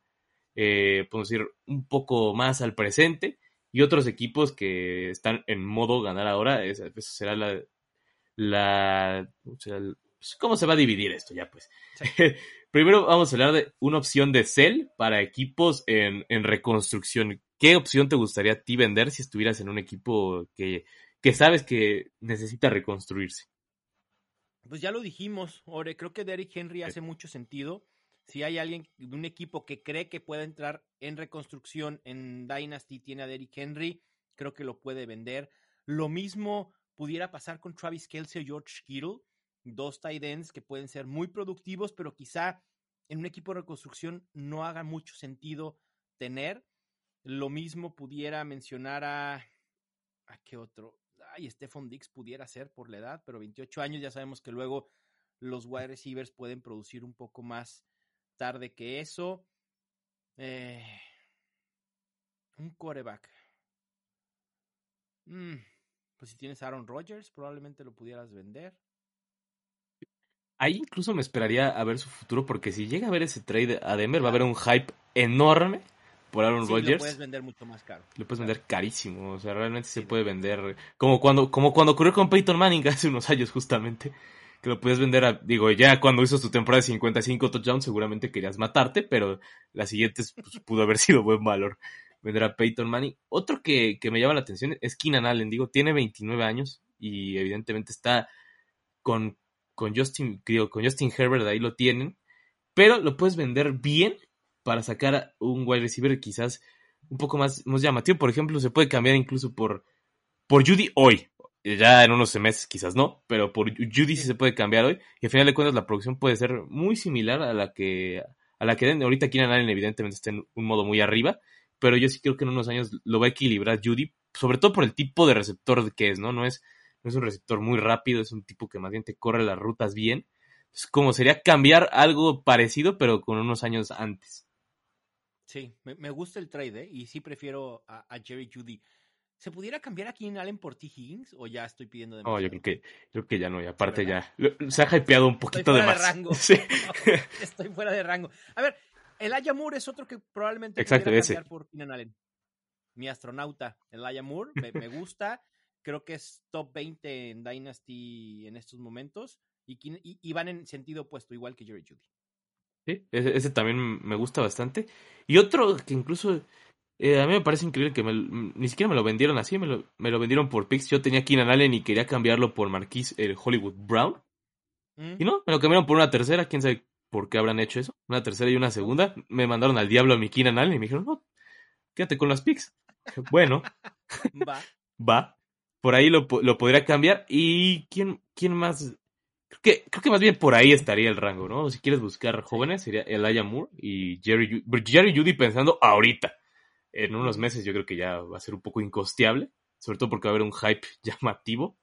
eh, podemos decir, un poco más al presente y otros equipos que están en modo ganar ahora. Esa, esa será la, la, ¿cómo será el- pues, ¿cómo se va a dividir esto ya pues? Primero vamos a hablar de una opción de sell para equipos en, en reconstrucción. ¿Qué opción te gustaría a ti vender si estuvieras en un equipo que, que sabes que necesita reconstruirse? Pues ya lo dijimos, Ore, creo que Derrick Henry hace mucho sentido. Si hay alguien de un equipo que cree que puede entrar en reconstrucción en Dynasty, tiene a Derrick Henry, creo que lo puede vender. Lo mismo pudiera pasar con Travis Kelsey o George Kittle, dos tight ends que pueden ser muy productivos, pero quizá en un equipo de reconstrucción no haga mucho sentido tener. Lo mismo pudiera mencionar a. ¿A qué otro? Ay, Stephon Dix pudiera ser por la edad, pero 28 años ya sabemos que luego los wide receivers pueden producir un poco más tarde que eso. Eh, un quarterback. Mm, pues si tienes Aaron Rodgers, probablemente lo pudieras vender. Ahí incluso me esperaría a ver su futuro porque si llega a ver ese trade a Denver va a haber un hype enorme por Aaron Sí, lo Rodgers. puedes vender mucho más caro. Lo puedes vender carísimo, o sea, realmente se puede vender como cuando como cuando ocurrió con Peyton Manning hace unos años justamente, que lo puedes vender a, digo, ya cuando hizo su temporada de 55 touchdowns seguramente querías matarte, pero la siguiente pues, pudo haber sido buen valor vender a Peyton Manning. Otro que, que me llama la atención es Keenan Allen, digo, tiene 29 años y evidentemente está con, con Justin, digo, con Justin Herbert, ahí lo tienen, pero lo puedes vender bien para sacar un wide receiver quizás un poco más, más llamativo. Por ejemplo, se puede cambiar incluso por, por Judy hoy. Ya en unos meses quizás no, pero por Judy sí se puede cambiar hoy. Y al final de cuentas la producción puede ser muy similar a la que a la que den. Ahorita Keenan Allen evidentemente está en un modo muy arriba, pero yo sí creo que en unos años lo va a equilibrar Judy, sobre todo por el tipo de receptor que es, ¿no? No es, no es un receptor muy rápido, es un tipo que más bien te corre las rutas bien. Es como sería cambiar algo parecido, pero con unos años antes. Sí, me, me gusta el trade, ¿eh? Y sí prefiero a, a Jerry Judy. ¿Se pudiera cambiar a Keenan Allen por T. Higgins o ya estoy pidiendo demasiado? Oh, yo creo que, creo que ya no, y aparte ya se ha hypeado un Estoy poquito de fuera de más. rango. Sí. Estoy fuera de rango. A ver, el Moore es otro que probablemente Exacto, pudiera ese. cambiar por Keenan Allen. Mi astronauta, el Moore, me, me gusta. Creo que es top 20 en Dynasty en estos momentos. Y, y- y van en sentido opuesto, igual que Jerry Judy. Sí, ese, ese también me gusta bastante. Y otro que incluso eh, a mí me parece increíble que me ni siquiera me lo vendieron así, me lo, me lo vendieron por picks. Yo tenía Keenan Allen y quería cambiarlo por Marquise el Hollywood Brown. ¿Mm? Y no, me lo cambiaron por una tercera, quién sabe por qué habrán hecho eso. Una tercera y una segunda. Me mandaron al diablo a mi Keenan Allen y me dijeron, no, quédate con las picks. Dije, Bueno, Va. va. Por ahí lo, lo podría cambiar. ¿Y quién, quién más? Creo que, creo que más bien por ahí estaría el rango, ¿no? Si quieres buscar jóvenes, sería Elijah Moore y Jerry, Jerry Judy pensando ahorita. En unos meses yo creo que ya va a ser un poco incosteable, sobre todo porque va a haber un hype llamativo.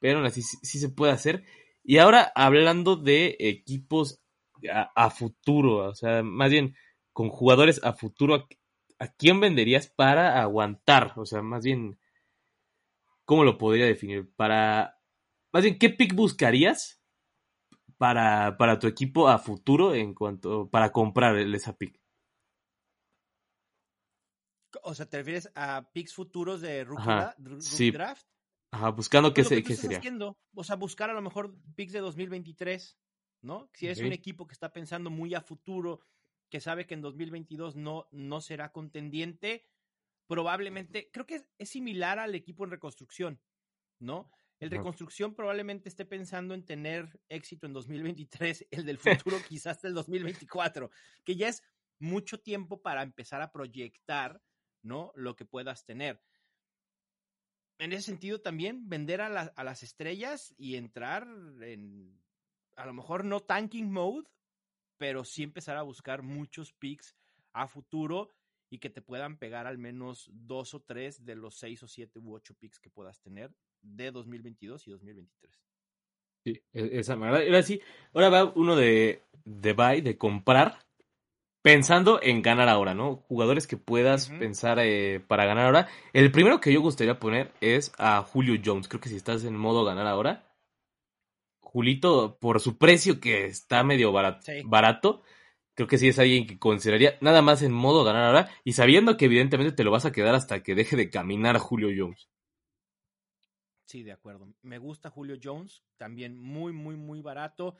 Pero aún así sí, sí se puede hacer. Y ahora hablando de equipos a, a futuro, o sea, más bien con jugadores a futuro, ¿a, a quién venderías para aguantar? O sea, más bien, ¿cómo lo podría definir? Para, más bien, ¿qué pick buscarías para, para tu equipo a futuro en cuanto, para comprar esa pick? O sea, ¿te refieres a picks futuros de rookie, Ajá, sí. draft? Ajá, buscando qué, Pues se- que tú qué estás sería. haciendo, o sea, buscar a lo mejor picks de 2023, ¿no? Si eres un equipo que está pensando muy a futuro, que sabe que en 2022 no, no será contendiente, probablemente, creo que es, es similar al equipo en reconstrucción, ¿no? El reconstrucción probablemente esté pensando en tener éxito en 2023, el del futuro quizás hasta el 2024, que ya es mucho tiempo para empezar a proyectar, ¿no? Lo que puedas tener. En ese sentido también vender a, la- a las estrellas y entrar en, a lo mejor no tanking mode, pero sí empezar a buscar muchos picks a futuro y que te puedan pegar al menos dos o tres de los seis o siete u ocho picks que puedas tener de 2022 y 2023. Sí, e- esa agrada. Ahora sí, ahora va uno de, de buy, de comprar, pensando en ganar ahora, ¿no? Jugadores que puedas pensar eh, para ganar ahora. El primero que yo gustaría poner es a Julio Jones. Creo que si estás en modo ganar ahora, Julito, por su precio que está medio barato, Sí. barato creo que sí es alguien que consideraría nada más en modo ganar ahora y sabiendo que evidentemente te lo vas a quedar hasta que deje de caminar Julio Jones. Sí, de acuerdo. Me gusta Julio Jones, también muy, muy, muy barato.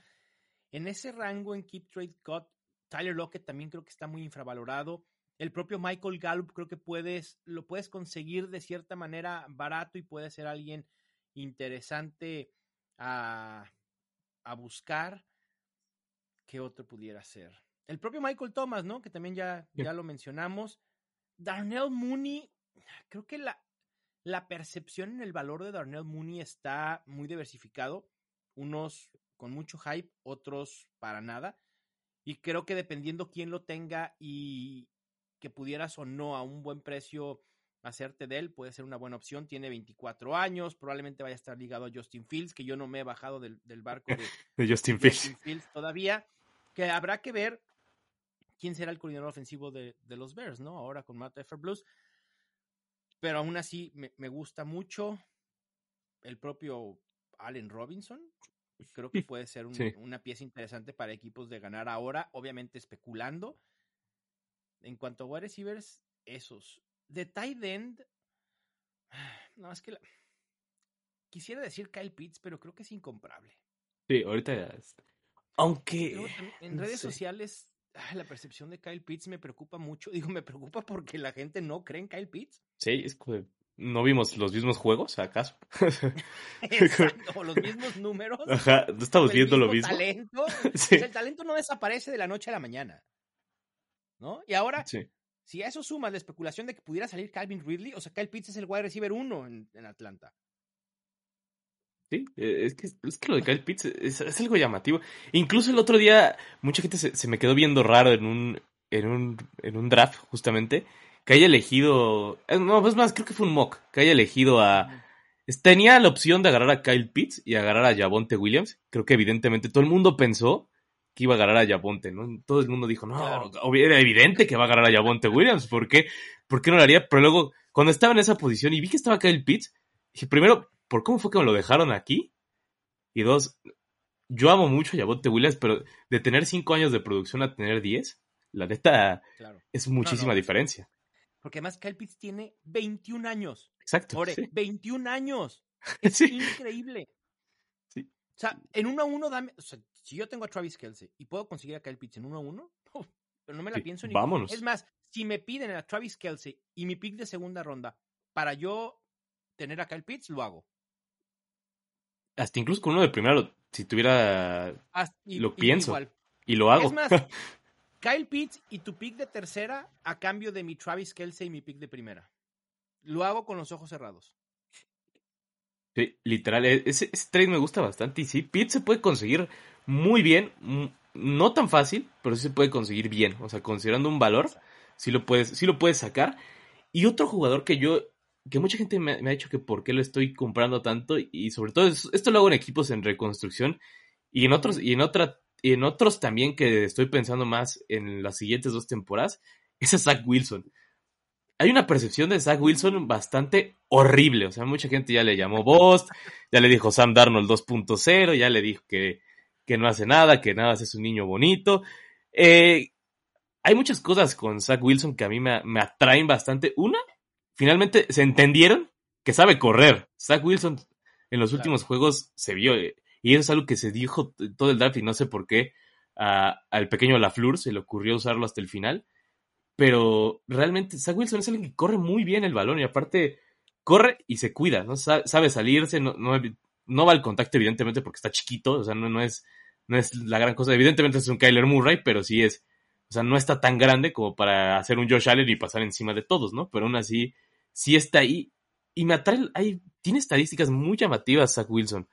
En ese rango en Keep Trade Cut, Tyler Lockett también creo que está muy infravalorado. El propio Michael Gallup creo que puedes, lo puedes conseguir de cierta manera barato y puede ser alguien interesante a, a buscar. ¿Qué otro pudiera ser? El propio Michael Thomas, ¿no? Que también ya, Sí. ya lo mencionamos. Darnell Mooney, creo que la, la percepción en el valor de Darnell Mooney está muy diversificado. Unos con mucho hype, otros para nada. Y creo que dependiendo quién lo tenga y que pudieras o no a un buen precio hacerte de él, puede ser una buena opción. Tiene 24 años, probablemente vaya a estar ligado a Justin Fields, que yo no me he bajado del, del barco de, De Justin Fields. Justin Fields todavía. Que habrá que ver quién será el coordinador ofensivo de, de los Bears, ¿no? Ahora con Matt Blues. Pero aún así me, me gusta mucho el propio Allen Robinson. Creo que puede ser un- Sí. una pieza interesante para equipos de ganar ahora, obviamente especulando. En cuanto a wide receivers, esos. De tight end, no, es que la- quisiera decir Kyle Pitts, pero creo que es incomparable. Sí, ahorita ya es- Aunque... En no redes sé. sociales, la percepción de Kyle Pitts me preocupa mucho. Digo, me preocupa porque la gente no cree en Kyle Pitts. Sí, es que no vimos los mismos juegos, ¿acaso? Exacto, los mismos números. Ajá, no estamos viendo lo mismo mismo. talento. Sí, O sea, el talento no desaparece de la noche a la mañana. ¿No? Y ahora, sí. si a eso sumas la especulación de que pudiera salir Calvin Ridley, o sea, Kyle Pitts es el wide receiver uno en, en Atlanta. Sí, eh, es que, es que lo de Kyle Pitts es, es algo llamativo. Incluso el otro día, mucha gente se, se me quedó viendo raro en un, en un, en un draft, justamente, que haya elegido, eh, no, es más, creo que fue un mock, que haya elegido a, tenía la opción de agarrar a Kyle Pitts y agarrar a Javonte Williams. Creo que evidentemente todo el mundo pensó que iba a agarrar a Javonte, ¿no? Todo el mundo dijo, no, Claro. era evidente que va a agarrar a Javonte Williams, ¿por qué? ¿Por qué no lo haría? Pero luego, cuando estaba en esa posición y vi que estaba Kyle Pitts, dije, primero, ¿por cómo fue que me lo dejaron aquí? Y dos, yo amo mucho a Javonte Williams, pero de tener cinco años de producción a tener 10, la neta Claro. es muchísima no. diferencia. Porque además Kyle Pitts tiene 21 años. Exacto. Ore, sí. 21 años. Sí. Increíble. Sí. O sea, en uno a uno dame. O sea, si yo tengo a Travis Kelsey y puedo conseguir a Kyle Pitts en uno a uno, pero no me la pienso ni. vámonos. Es más, si me piden a Travis Kelsey y mi pick de segunda ronda para yo tener a Kyle Pitts, lo hago. Hasta incluso con uno de primero, si tuviera. Y- Lo y pienso. igual. Y lo hago. Es más, Kyle Pitts y tu pick de tercera a cambio de mi Travis Kelsey y mi pick de primera. Lo hago con los ojos cerrados. Sí, literal, e- ese, ese trade me gusta bastante. Y sí, Pete se puede conseguir muy bien. No tan fácil, pero sí se puede conseguir bien. O sea, considerando un valor, sí lo puedes, sí lo puedes sacar. Y otro jugador que yo, que mucha gente me, ha dicho que por qué lo estoy comprando tanto. Y sobre todo, es- esto lo hago en equipos en reconstrucción. Y en otros, y en otra, y en otros también que estoy pensando más en las siguientes dos temporadas, es a Zach Wilson. Hay una percepción de Zach Wilson bastante horrible. O sea, mucha gente ya le llamó Bost, ya le dijo Sam Darnold 2.0, ya le dijo que, que no hace nada, que nada es un niño bonito. Eh, hay muchas cosas con Zach Wilson que a mí me, me atraen bastante. Una, finalmente se entendieron que sabe correr. Zach Wilson en los Claro. últimos juegos se vio, y eso es algo que se dijo todo el draft y no sé por qué a- al pequeño Lafleur se le ocurrió usarlo hasta el final. pero realmente Zach Wilson es alguien que corre muy bien el balón y aparte corre y se cuida, ¿no? Sabe salirse, no, no, no va al contacto evidentemente porque está chiquito, o sea, no, no, es, no es la gran cosa. Evidentemente es un Kyler Murray, pero sí es, o sea, no está tan grande como para hacer un Josh Allen y pasar encima de todos, ¿no? Pero aún así, sí está ahí. Y me atrae, hay, tiene estadísticas muy llamativas Zach Wilson.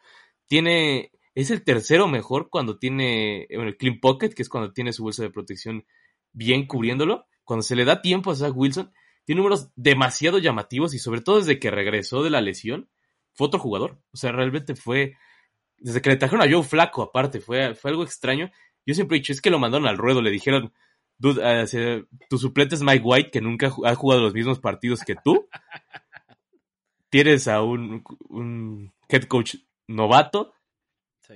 Tiene, es el tercero mejor cuando tiene, bueno, el clean pocket, que es cuando tiene su bolsa de protección bien cubriéndolo. Cuando se le da tiempo a Zach Wilson, tiene números demasiado llamativos y sobre todo desde que regresó de la lesión, fue otro jugador. O sea, realmente fue, desde que le trajeron a Joe Flaco aparte, fue, fue algo extraño. Yo siempre he dicho, es que lo mandaron al ruedo, le dijeron, dude, uh, tu suplente es Mike White, que nunca ha jugado los mismos partidos que tú. Tienes a un, un head coach novato. Sí.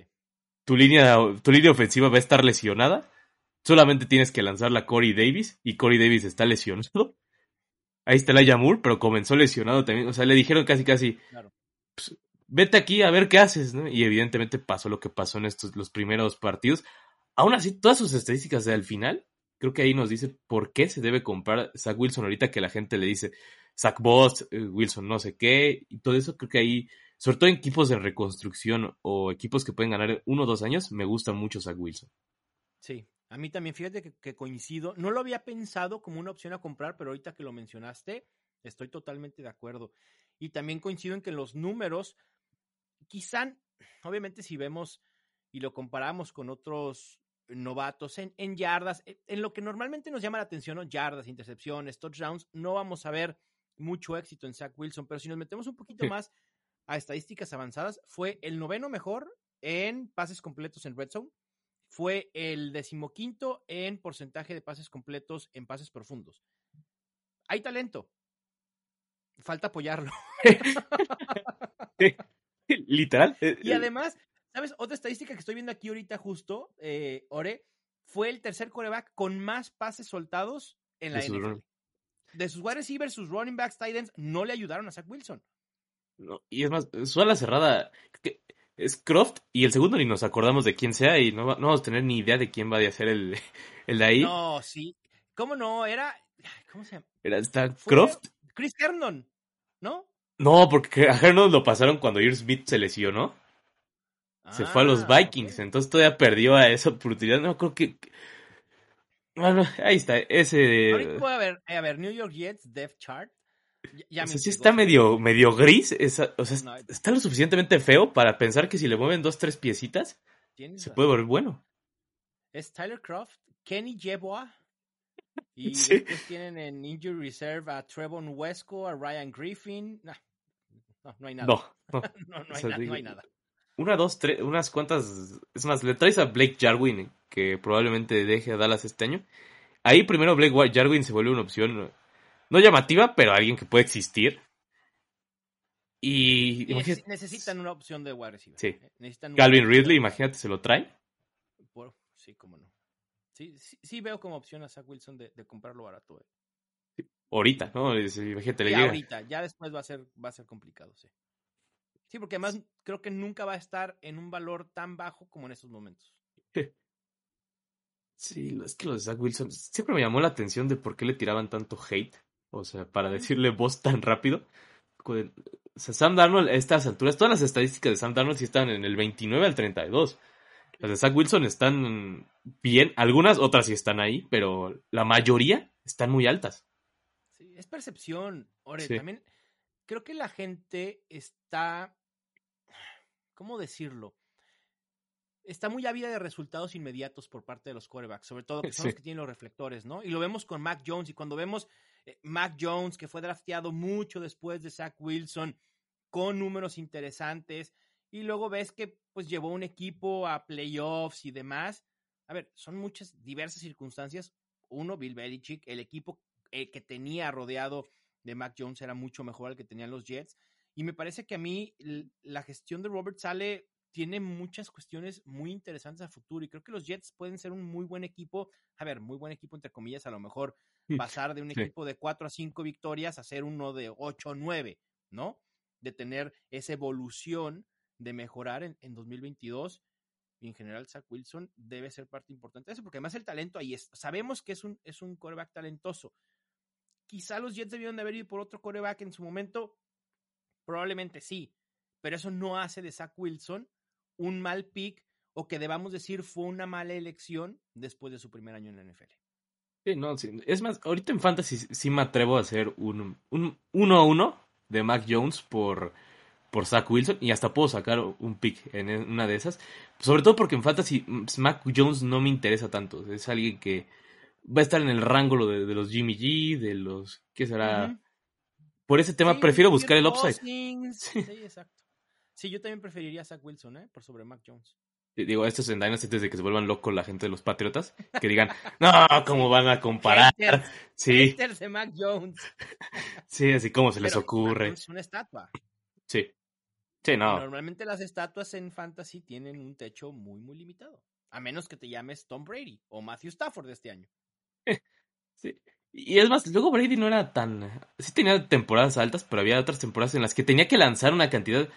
Tu línea, tu línea ofensiva va a estar lesionada. Solamente tienes que lanzarla a Corey Davis y Corey Davis está lesionado. Ahí está la Moore, pero comenzó lesionado también. O sea, le dijeron casi, casi, pues, vete aquí a ver qué haces, ¿no? Y evidentemente pasó lo que pasó en estos, los primeros partidos. Aún así, todas sus estadísticas del final, creo que ahí nos dice por qué se debe comprar Zach Wilson ahorita que la gente le dice Zach Boss, eh, Wilson no sé qué, y todo eso, creo que ahí, sobre todo en equipos de reconstrucción o equipos que pueden ganar uno o dos años, me gusta mucho Zach Wilson. Sí, a mí también, fíjate que, coincido. No lo había pensado como una opción a comprar, pero ahorita que lo mencionaste, estoy totalmente de acuerdo. Y también coincido en que los números, quizá, obviamente si vemos y lo comparamos con otros novatos en, en yardas, en lo que normalmente nos llama la atención, yardas, intercepciones, touchdowns, no vamos a ver mucho éxito en Zach Wilson, pero si nos metemos un poquito más a estadísticas avanzadas, fue el noveno mejor en pases completos en red zone, fue el decimoquinto en porcentaje de pases completos en pases profundos. Hay talento. Falta apoyarlo. Literal. Eh, y eh. además, ¿sabes? Otra estadística que estoy viendo aquí ahorita justo, eh, Ore, fue el tercer coreback con más pases soltados en la NFL. De sus wide receivers, sus running backs, tight ends, no le ayudaron a Zach Wilson. No, y es más, su ala cerrada, que es Croft y el segundo ni nos acordamos de quién sea y no, vamos a tener ni idea de quién va a ser el, el de ahí. No, sí. ¿Cómo no? Era. ¿Cómo se llama? Era está Croft. Chris Herndon, ¿no? No, porque a Herndon lo pasaron cuando Irv Smith se lesionó. Se fue a los ah, Vikings, entonces todavía perdió a esa oportunidad. No creo que. Bueno, ahí está, ese. Ahorita voy a ver, a ver, New York Jets Death Chart. Ya, o sea, sí está medio, medio gris. o sea, está lo suficientemente feo para pensar que si le mueven dos, tres piecitas, se puede volver bueno. Es Tyler Croft, Kenny Jeboa. Y después tienen en Injury Reserve a Trevon Wesco, a Ryan Griffin. no, no hay nada. No, no. no, hay, no hay nada. Una, dos, tres, unas cuantas. Es más, le traes a Blake Jarwin, que probablemente deje a Dallas este año. Ahí primero Blake Jarwin se vuelve una opción no llamativa, pero alguien que puede existir. Y, necesitan una opción de wide receiver. Sí. ¿eh? Calvin Ridley, imagínate, se lo trae. sí, cómo no. Sí, sí, veo como opción a Zach Wilson de, comprarlo barato. Eh. Ahorita, ¿no? Imagínate, le llega. ahorita, ya después va a ser, va a ser complicado, sí. Sí, porque además creo que nunca va a estar en un valor tan bajo como en estos momentos. Sí, es que los de Zach Wilson siempre me llamó la atención de por qué le tiraban tanto hate. O sea, para decirle voz tan rápido. O sea, Sam Darnold, a estas alturas, todas las estadísticas de Sam Darnold sí están en el 29 al 32. Las de Zach Wilson están bien, algunas otras sí están ahí, pero la mayoría están muy altas. Sí, es percepción. Ore, también creo que la gente está, ¿cómo decirlo? Está muy ávida de resultados inmediatos por parte de los quarterbacks, sobre todo que son los que tienen los reflectores, ¿no? Y lo vemos con Mac Jones y cuando vemos eh, Mac Jones, que fue drafteado mucho después de Zach Wilson, con números interesantes, y luego ves que pues llevó un equipo a playoffs y demás. A ver, son muchas diversas circunstancias. Uno, Bill Belichick, el equipo eh, que tenía rodeado de Mac Jones era mucho mejor al que tenían los Jets. Y me parece que a mí la gestión de Robert Sale tiene muchas cuestiones muy interesantes a futuro y creo que los Jets pueden ser un muy buen equipo. A ver, muy buen equipo entre comillas, a lo mejor Mm, pasar de un equipo de 4 a 5 victorias a ser uno de 8 o 9, ¿no? De tener esa evolución de mejorar en, en 2022. y en general Zach Wilson debe ser parte importante de eso, porque además el talento ahí es. Sabemos que es un, es un coreback talentoso. Quizá los Jets debieron de haber ido por otro coreback en su momento. Probablemente sí, pero eso no hace de Zach Wilson un mal pick o que debamos decir fue una mala elección después de su primer año en la NFL. Sí, no, sí. Es más, ahorita en Fantasy sí me atrevo a hacer un, un uno a uno de Mac Jones por, por Zach Wilson y hasta puedo sacar un pick en una de esas. Sobre todo porque en Fantasy mm, Mac Jones no me interesa tanto. Es alguien que va a estar en el rango de, de los Jimmy G, de los... ¿Qué será? Por ese tema Sí, prefiero buscar el upside. Sí. Sí. exacto. Sí, yo también preferiría a Zach Wilson, ¿eh? Por sobre Mac Jones. Digo, esto es en Dynasty antes de que se vuelvan locos la gente de los Patriotas. Que digan, no, ¿cómo van a comparar? Haters, Sí, haters de Mac Jones. sí, así como se les Pero ocurre. Es una estatua. Sí. Sí, no. Normalmente las estatuas en fantasy tienen un techo muy, muy limitado. A menos que te llames Tom Brady o Matthew Stafford de este año. Sí. Y es más, luego Brady no era tan... Sí tenía temporadas altas, pero había otras temporadas en las que tenía que lanzar una cantidad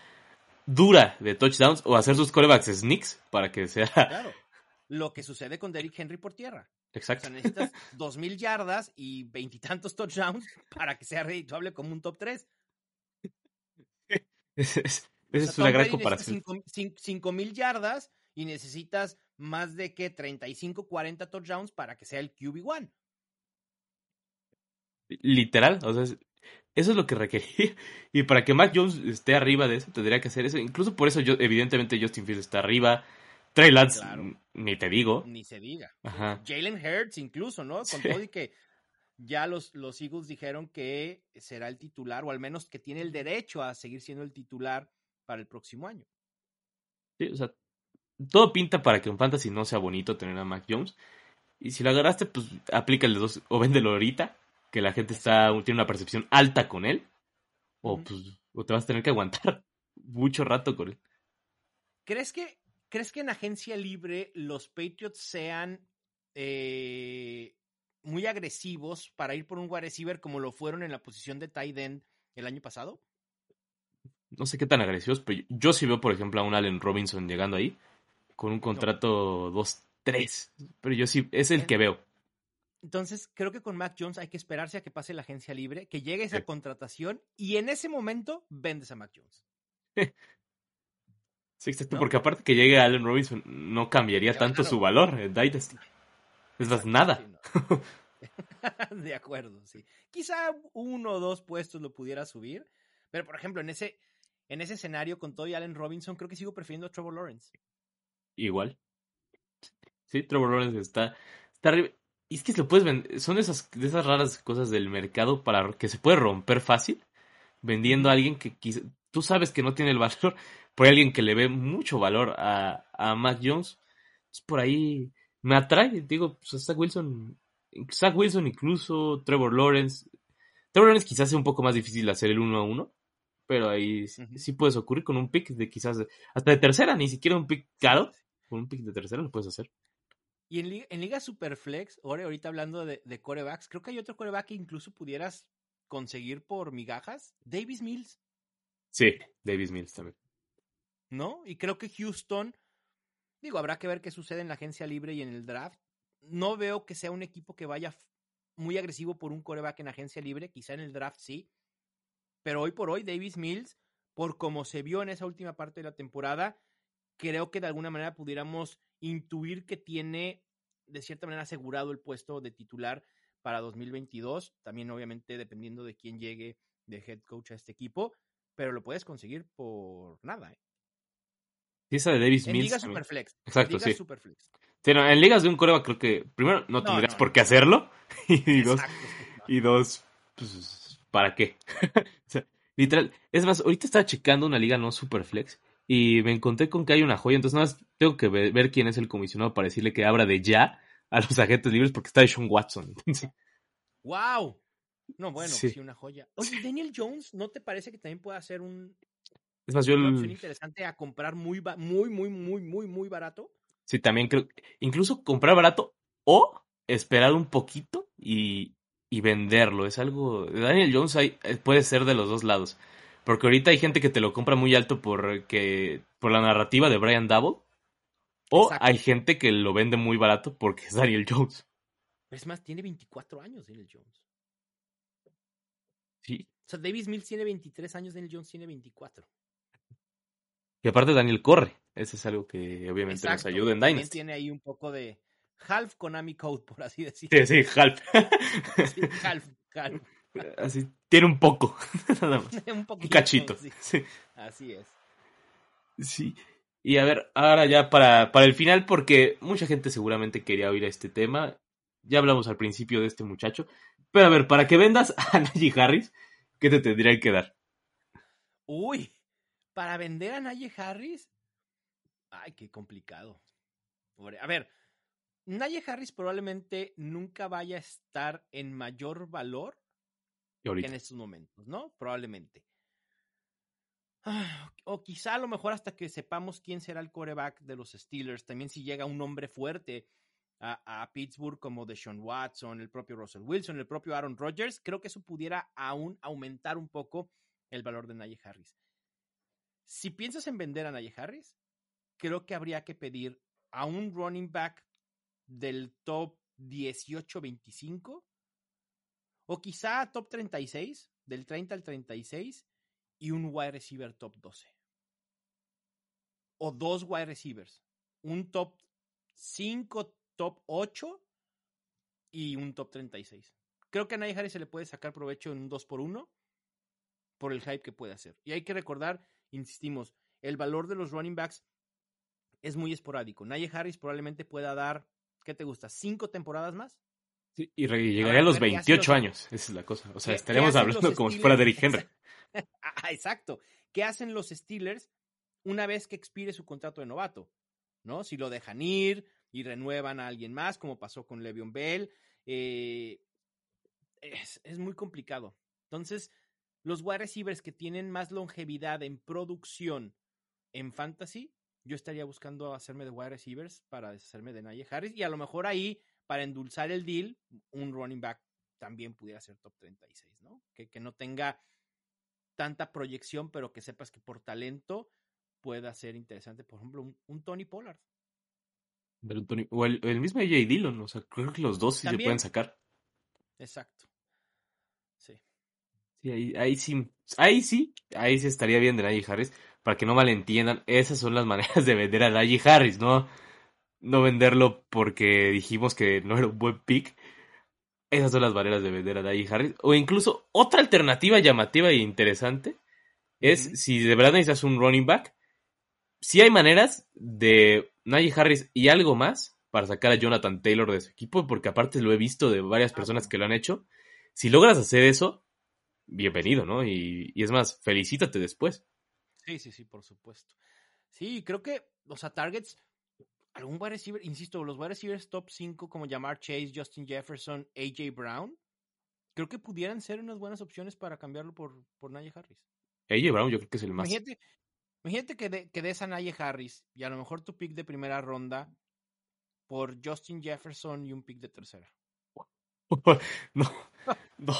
dura de touchdowns o hacer sus corebacks sneaks para que sea... Claro. Lo que sucede con Derrick Henry por tierra. O Exacto. sea, necesitas dos mil yardas y veintitantos touchdowns para que sea redituable como un top 3. Es- es- Esa es una gran comparación. 5 mil yardas y necesitas más de que 35, 40 touchdowns para que sea el QB1. Literal, o sea, es- eso es lo que requería. Y para que Mac Jones esté arriba de eso, tendría que hacer eso. Incluso por eso, yo, evidentemente, Justin Fields está arriba. Trey Lance, Claro. ni te digo. Ni se diga. Ajá. Jalen Hurts incluso, ¿no? Con Sí. todo y que ya los, los Eagles dijeron que será el titular, o al menos que tiene el derecho a seguir siendo el titular para el próximo año. Sí, o sea, todo pinta para que en Fantasy no sea bonito tener a Mac Jones. Y si lo agarraste, pues aplícale dos, o véndelo ahorita, que la gente está, tiene una percepción alta con él. O pues, o te vas a tener que aguantar mucho rato con él. ¿Crees que, ¿Crees que en agencia libre los Patriots sean eh, muy agresivos para ir por un wide receiver como lo fueron en la posición de tight end el año pasado? No sé qué tan agresivos, pero yo sí veo, por ejemplo, a un Allen Robinson llegando ahí con un contrato 2-3. Pero yo sí, es el que veo. Entonces, creo que con Mac Jones hay que esperarse a que pase la agencia libre, que llegue esa Sí. contratación y en ese momento vendes a Mac Jones. Sí, exacto, ¿No? porque aparte que llegue Allen Robinson no cambiaría tanto su valor en Dynasty. Es más, nada. Sí, no. de acuerdo, sí. Quizá uno o dos puestos lo pudiera subir, pero por ejemplo, en ese, en ese escenario con todo y Allen Robinson, creo que sigo prefiriendo a Trevor Lawrence. Igual. Sí, Trevor Lawrence está, está arriba. Y es que se lo puedes vender. Son de esas, de esas raras cosas del mercado para que se puede romper fácil vendiendo a alguien que quizá- tú sabes que no tiene el valor, pero hay alguien que le ve mucho valor a, a Mac Jones. Es por ahí me atrae, digo, pues Zach Wilson, Zach Wilson incluso, Trevor Lawrence. Trevor Lawrence quizás sea un poco más difícil hacer el uno a uno, pero ahí sí, puedes ocurrir con un pick de quizás hasta de tercera, ni siquiera un pick caro, con un pick de tercera lo puedes hacer. Y en, liga, en Liga Superflex, ahora ahorita hablando de, de corebacks, creo que hay otro coreback que incluso pudieras conseguir por migajas, Davis Mills, Sí, Davis Mills también. ¿no? Y creo que Houston, digo, habrá que ver qué sucede en la agencia libre y en el draft. No veo que sea un equipo que vaya muy agresivo por un coreback en agencia libre, quizá en el draft sí, pero hoy por hoy Davis Mills, por como se vio en esa última parte de la temporada, creo que de alguna manera pudiéramos intuir que tiene de cierta manera asegurado el puesto de titular para 2022, también obviamente dependiendo de quién llegue de head coach a este equipo, pero lo puedes conseguir por nada. ¿eh? Sí, esa de Davis En Mills. Liga. Superflex. Exacto, Liga sí. Superflex. Sí, no, en ligas de un coreback creo que, primero, no No, tendrías no, por qué hacerlo. Y dos, Exacto, y dos pues, ¿para qué? O sea, literal. Es más, ahorita estaba checando una liga no super flex y me encontré con que hay una joya. Entonces, nada más tengo que ver, ver quién es el comisionado para decirle que abra de ya a los agentes libres porque está Sean Watson. Entonces, ¡Wow! No, bueno, Sí. sí. una joya. Oye, Daniel Jones, ¿no te parece que también puede hacer un, es más, yo una opción interesante a comprar muy, muy, muy, muy, muy, muy barato? sí también creo, incluso comprar barato o esperar un poquito y, y venderlo. Es algo, Daniel Jones hay- eh, puede ser de los dos lados. Porque ahorita hay gente que te lo compra muy alto por, que, por la narrativa de Brian Double. O Exacto. hay gente que lo vende muy barato porque es Daniel Jones. Es más, tiene 24 años Daniel Jones. Sí. O sea, Davis Mills tiene 23 años, Daniel Jones tiene 24. Y aparte Daniel corre. Eso es algo que obviamente nos ayuda en También Dynasty. tiene ahí un poco de half Konami Code, por así decirlo. Sí, sí, half. Sí, half, half. Así, tiene un poco. Nada más. un cachito. sí, Sí. así es. Sí. Y a ver, ahora ya para, para el final, porque mucha gente seguramente quería oír este tema. Ya hablamos al principio de este muchacho. Pero a ver, para que vendas a Najee Harris, ¿qué te tendría que dar? Uy, para vender a Naye Harris. Ay, qué complicado. A ver, Naye Harris probablemente nunca vaya a estar en mayor valor en estos momentos, ¿no? Probablemente. Ah, O quizá a lo mejor hasta que sepamos quién será el coreback de los Steelers. También si llega un hombre fuerte a, a Pittsburgh como Deshaun Watson, el propio Russell Wilson, el propio Aaron Rodgers, creo que eso pudiera aún aumentar un poco el valor de Najee Harris. Si piensas en vender a Najee Harris, creo que habría que pedir a un running back del top 18-25 o quizá top 36, del 30 al 36 y un wide receiver top 12. O dos wide receivers, un top 5, top 8 y un top 36. Creo que a Najee Harris se le puede sacar provecho en un 2 por 1 por el hype que puede hacer. Y hay que recordar, insistimos, el valor de los running backs es muy esporádico. Najee Harris probablemente pueda dar, ¿qué te gusta? ¿Cinco temporadas más? Sí, y llegaría a los ver, ¿qué hacen 28 los- años. Esa es la cosa. O sea, ¿Qué- estaríamos hablando como si fuera? Derrick Henry. Ah, exacto. ¿Qué hacen los Steelers una vez que expire su contrato de novato? ¿No? Si lo dejan ir y renuevan a alguien más, como pasó con Le'Veon Bell, eh, es, es muy complicado. Entonces, los wide receivers que tienen más longevidad en producción en fantasy, yo estaría buscando hacerme de wide receivers para deshacerme de Najee Harris y a lo mejor ahí, para endulzar el deal, un running back también pudiera ser top 36, ¿no? Que, que no tenga tanta proyección, pero que sepas que por talento pueda ser interesante. Por ejemplo, un, un Tony Pollard. Pero Tony- O el, el mismo AJ Dillon. O sea, creo que los dos sí se pueden sacar. Exacto. Sí. Sí, ahí, ahí sí. Ahí sí. Ahí sí estaría bien de Najee Harris. Para que no malentiendan. Esas son las maneras de vender a Najee Harris, ¿no? No venderlo porque dijimos que no era un buen pick. Esas son las maneras de vender a Najee Harris. O incluso otra alternativa llamativa e interesante es si de verdad necesitas un running back. Sí hay maneras de Najee Harris y algo más para sacar a Jonathan Taylor de su equipo, porque aparte lo he visto de varias personas que lo han hecho. Si logras hacer eso, bienvenido, ¿no? Y, y es más, felicítate después. Sí, sí, sí, por supuesto. Sí, creo que, o sea, targets, algún wide receiver, insisto, los wide receivers top 5 como Jamar Chase, Justin Jefferson, AJ Brown, creo que pudieran ser unas buenas opciones para cambiarlo por, por Najee Harris. AJ Brown yo creo que es el más. Imagínate, imagínate que, de, que des a Najee Harris y a lo mejor tu pick de primera ronda por Justin Jefferson y un pick de tercera. no, no.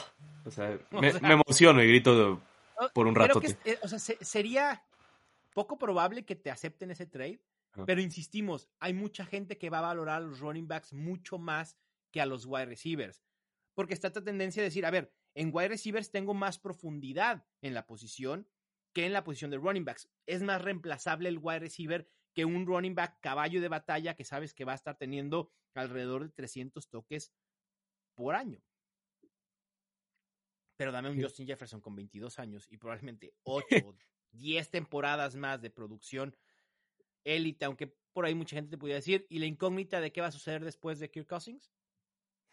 O sea, O me, sea- me emociono y grito por un rato. o sea, se- sería poco probable que te acepten ese trade. Pero insistimos, hay mucha gente que va a valorar a los running backs mucho más que a los wide receivers. Porque está esta tendencia a decir, a ver, en wide receivers tengo más profundidad en la posición que en la posición de running backs. Es más reemplazable el wide receiver que un running back caballo de batalla que sabes que va a estar teniendo alrededor de 300 toques por año. Pero dame un Sí. Justin Jefferson con 22 años y probablemente 8 o 10 temporadas más de producción élite, aunque por ahí mucha gente te podría decir, ¿y la incógnita de qué va a suceder después de Kirk Cousins?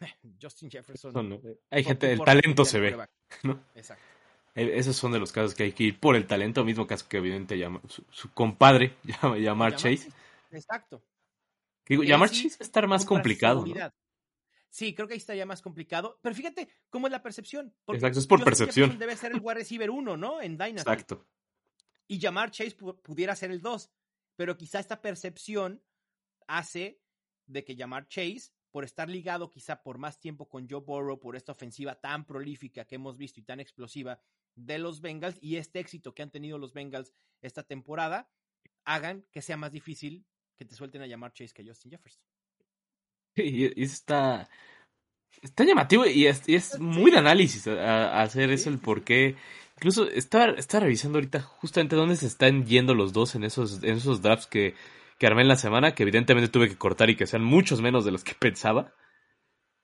Justin Jefferson. Son- hay no gente, te el importa talento se el ve. ¿no? Exacto. Eh, Esos son de los casos que hay que ir por el talento, mismo caso que evidente llama, su, su compadre, llama, llamar Chase. Exacto. Que digo, llamar sí Chase va a estar más complicado, ¿no? Sí, creo que ahí estaría más complicado. Pero fíjate cómo es la percepción. porque Exacto, es por Justin percepción. Jefferson Debe ser el wide receiver 1, ¿no? En Dynasty. Exacto. y llamar Chase pu- pudiera ser el 2. Pero quizá esta percepción hace de que llamar Chase, por estar ligado quizá por más tiempo con Joe Burrow, por esta ofensiva tan prolífica que hemos visto y tan explosiva de los Bengals y este éxito que han tenido los Bengals esta temporada, hagan que sea más difícil que te suelten a llamar Chase que Justin Jefferson. Y, y eso está, está llamativo y es, y es muy de análisis a- a hacer eso, el por qué. Incluso estaba, estaba revisando ahorita justamente dónde se están yendo los dos en esos, en esos drafts que, que armé en la semana, que evidentemente tuve que cortar y que sean muchos menos de los que pensaba.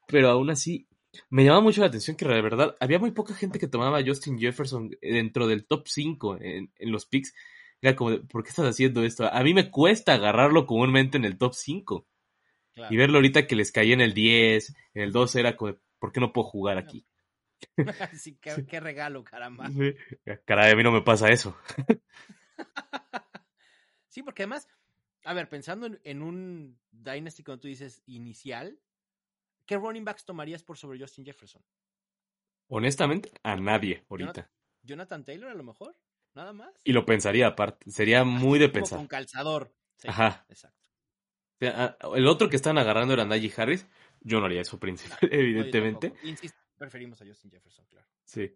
Pero aún así, me llamaba mucho la atención que de verdad había muy poca gente que tomaba a Justin Jefferson dentro del top 5 en, en los picks. Era como, de, ¿por qué estás haciendo esto? A mí me cuesta agarrarlo comúnmente en el top 5. Claro. Y verlo ahorita que les caía en el 10, en el 12, era como, ¿por qué no puedo jugar aquí? Sí, qué, qué regalo, caramba. Sí. Caray, a mí no me pasa eso. Sí, porque además, a ver, pensando en, en un Dynasty, como tú dices, inicial, ¿qué running backs tomarías por sobre Justin Jefferson? Honestamente, a nadie ahorita. ¿Jonathan Taylor a lo mejor? ¿Nada más? Y lo pensaría aparte. Sería muy de pensar. Con calzador. Sí, Ajá. Exacto. El otro que están agarrando era Najee Harris. Yo no haría eso, principal, No, evidentemente. Insisto, preferimos a Justin Jefferson, claro. Sí.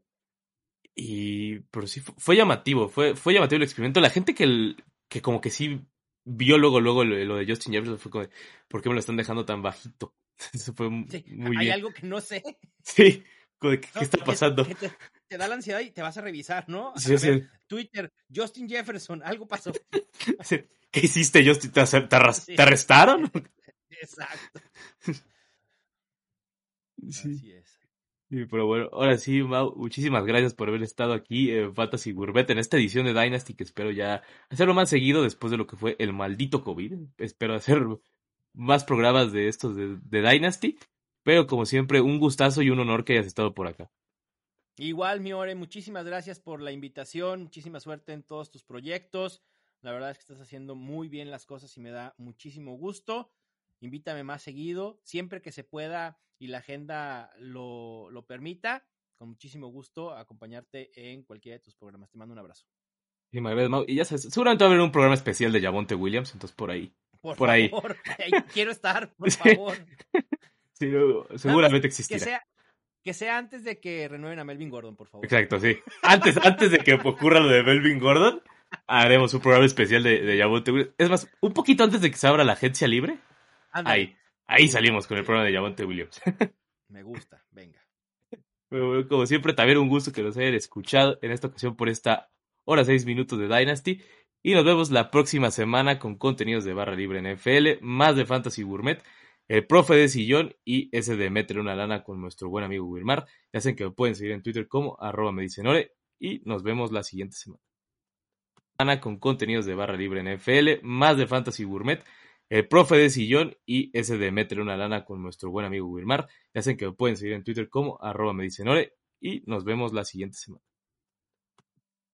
Y, pero sí, fu- fue llamativo, fue, fue llamativo el experimento. La gente que, el- que como que sí vio luego, luego lo, lo de Justin Jefferson fue como, de, ¿por qué me lo están dejando tan bajito? Eso fue Sí, muy hay bien. algo que no sé. Sí, ¿qué, está pasando? que te, te da la ansiedad y te vas a revisar, ¿no? Sí, A sí. ver, Twitter, Justin Jefferson, algo pasó. ¿Qué hiciste, Justin? ¿Te, te arras- te arrestaron? Exacto. Sí. Así es. Pero bueno, ahora sí, Mau, muchísimas gracias por haber estado aquí en Fantasy Gourmet en esta edición de Dynasty que espero ya hacerlo más seguido después de lo que fue el maldito COVID. Espero hacer más programas de estos de, de Dynasty, pero como siempre, un gustazo y un honor que hayas estado por acá. Igual, mi Ore, muchísimas gracias por la invitación, muchísima suerte en todos tus proyectos. La verdad es que estás haciendo muy bien las cosas y me da muchísimo gusto. Invítame más seguido, siempre que se pueda y la agenda lo, lo permita. Con muchísimo gusto acompañarte en cualquiera de tus programas. Te mando un abrazo. Y ya sabes, seguramente va a haber un programa especial de Javonte Williams, entonces por ahí. Por, favor, ahí quiero estar, por Sí. favor. Sí, seguramente Que existirá. sea, que sea antes de que renueven a Melvin Gordon, por favor. Exacto, sí. Antes, antes de que ocurra lo de Melvin Gordon, haremos un programa especial de, de Javonte Williams. Es más, un poquito antes de que se abra la agencia libre, Ahí, ahí salimos con el programa de Javonte Williams. Me gusta, venga. Bueno, como siempre, también un gusto que nos hayan escuchado en esta ocasión por esta hora seis minutos de Dynasty. Y nos vemos la próxima semana con contenidos de barra libre en FL, más de Fantasy Gourmet, el profe de sillón y ese de meter una lana con nuestro buen amigo Wilmar. Ya saben que me pueden seguir en Twitter como arroba me dicen ore y nos vemos la siguiente semana. Semana Con contenidos de barra libre en FL, más de Fantasy Gourmet, el profe de sillón y ese de meter una lana con nuestro buen amigo Wilmar. Ya saben que me pueden seguir en Twitter como arroba me dicen ore y nos vemos la siguiente semana.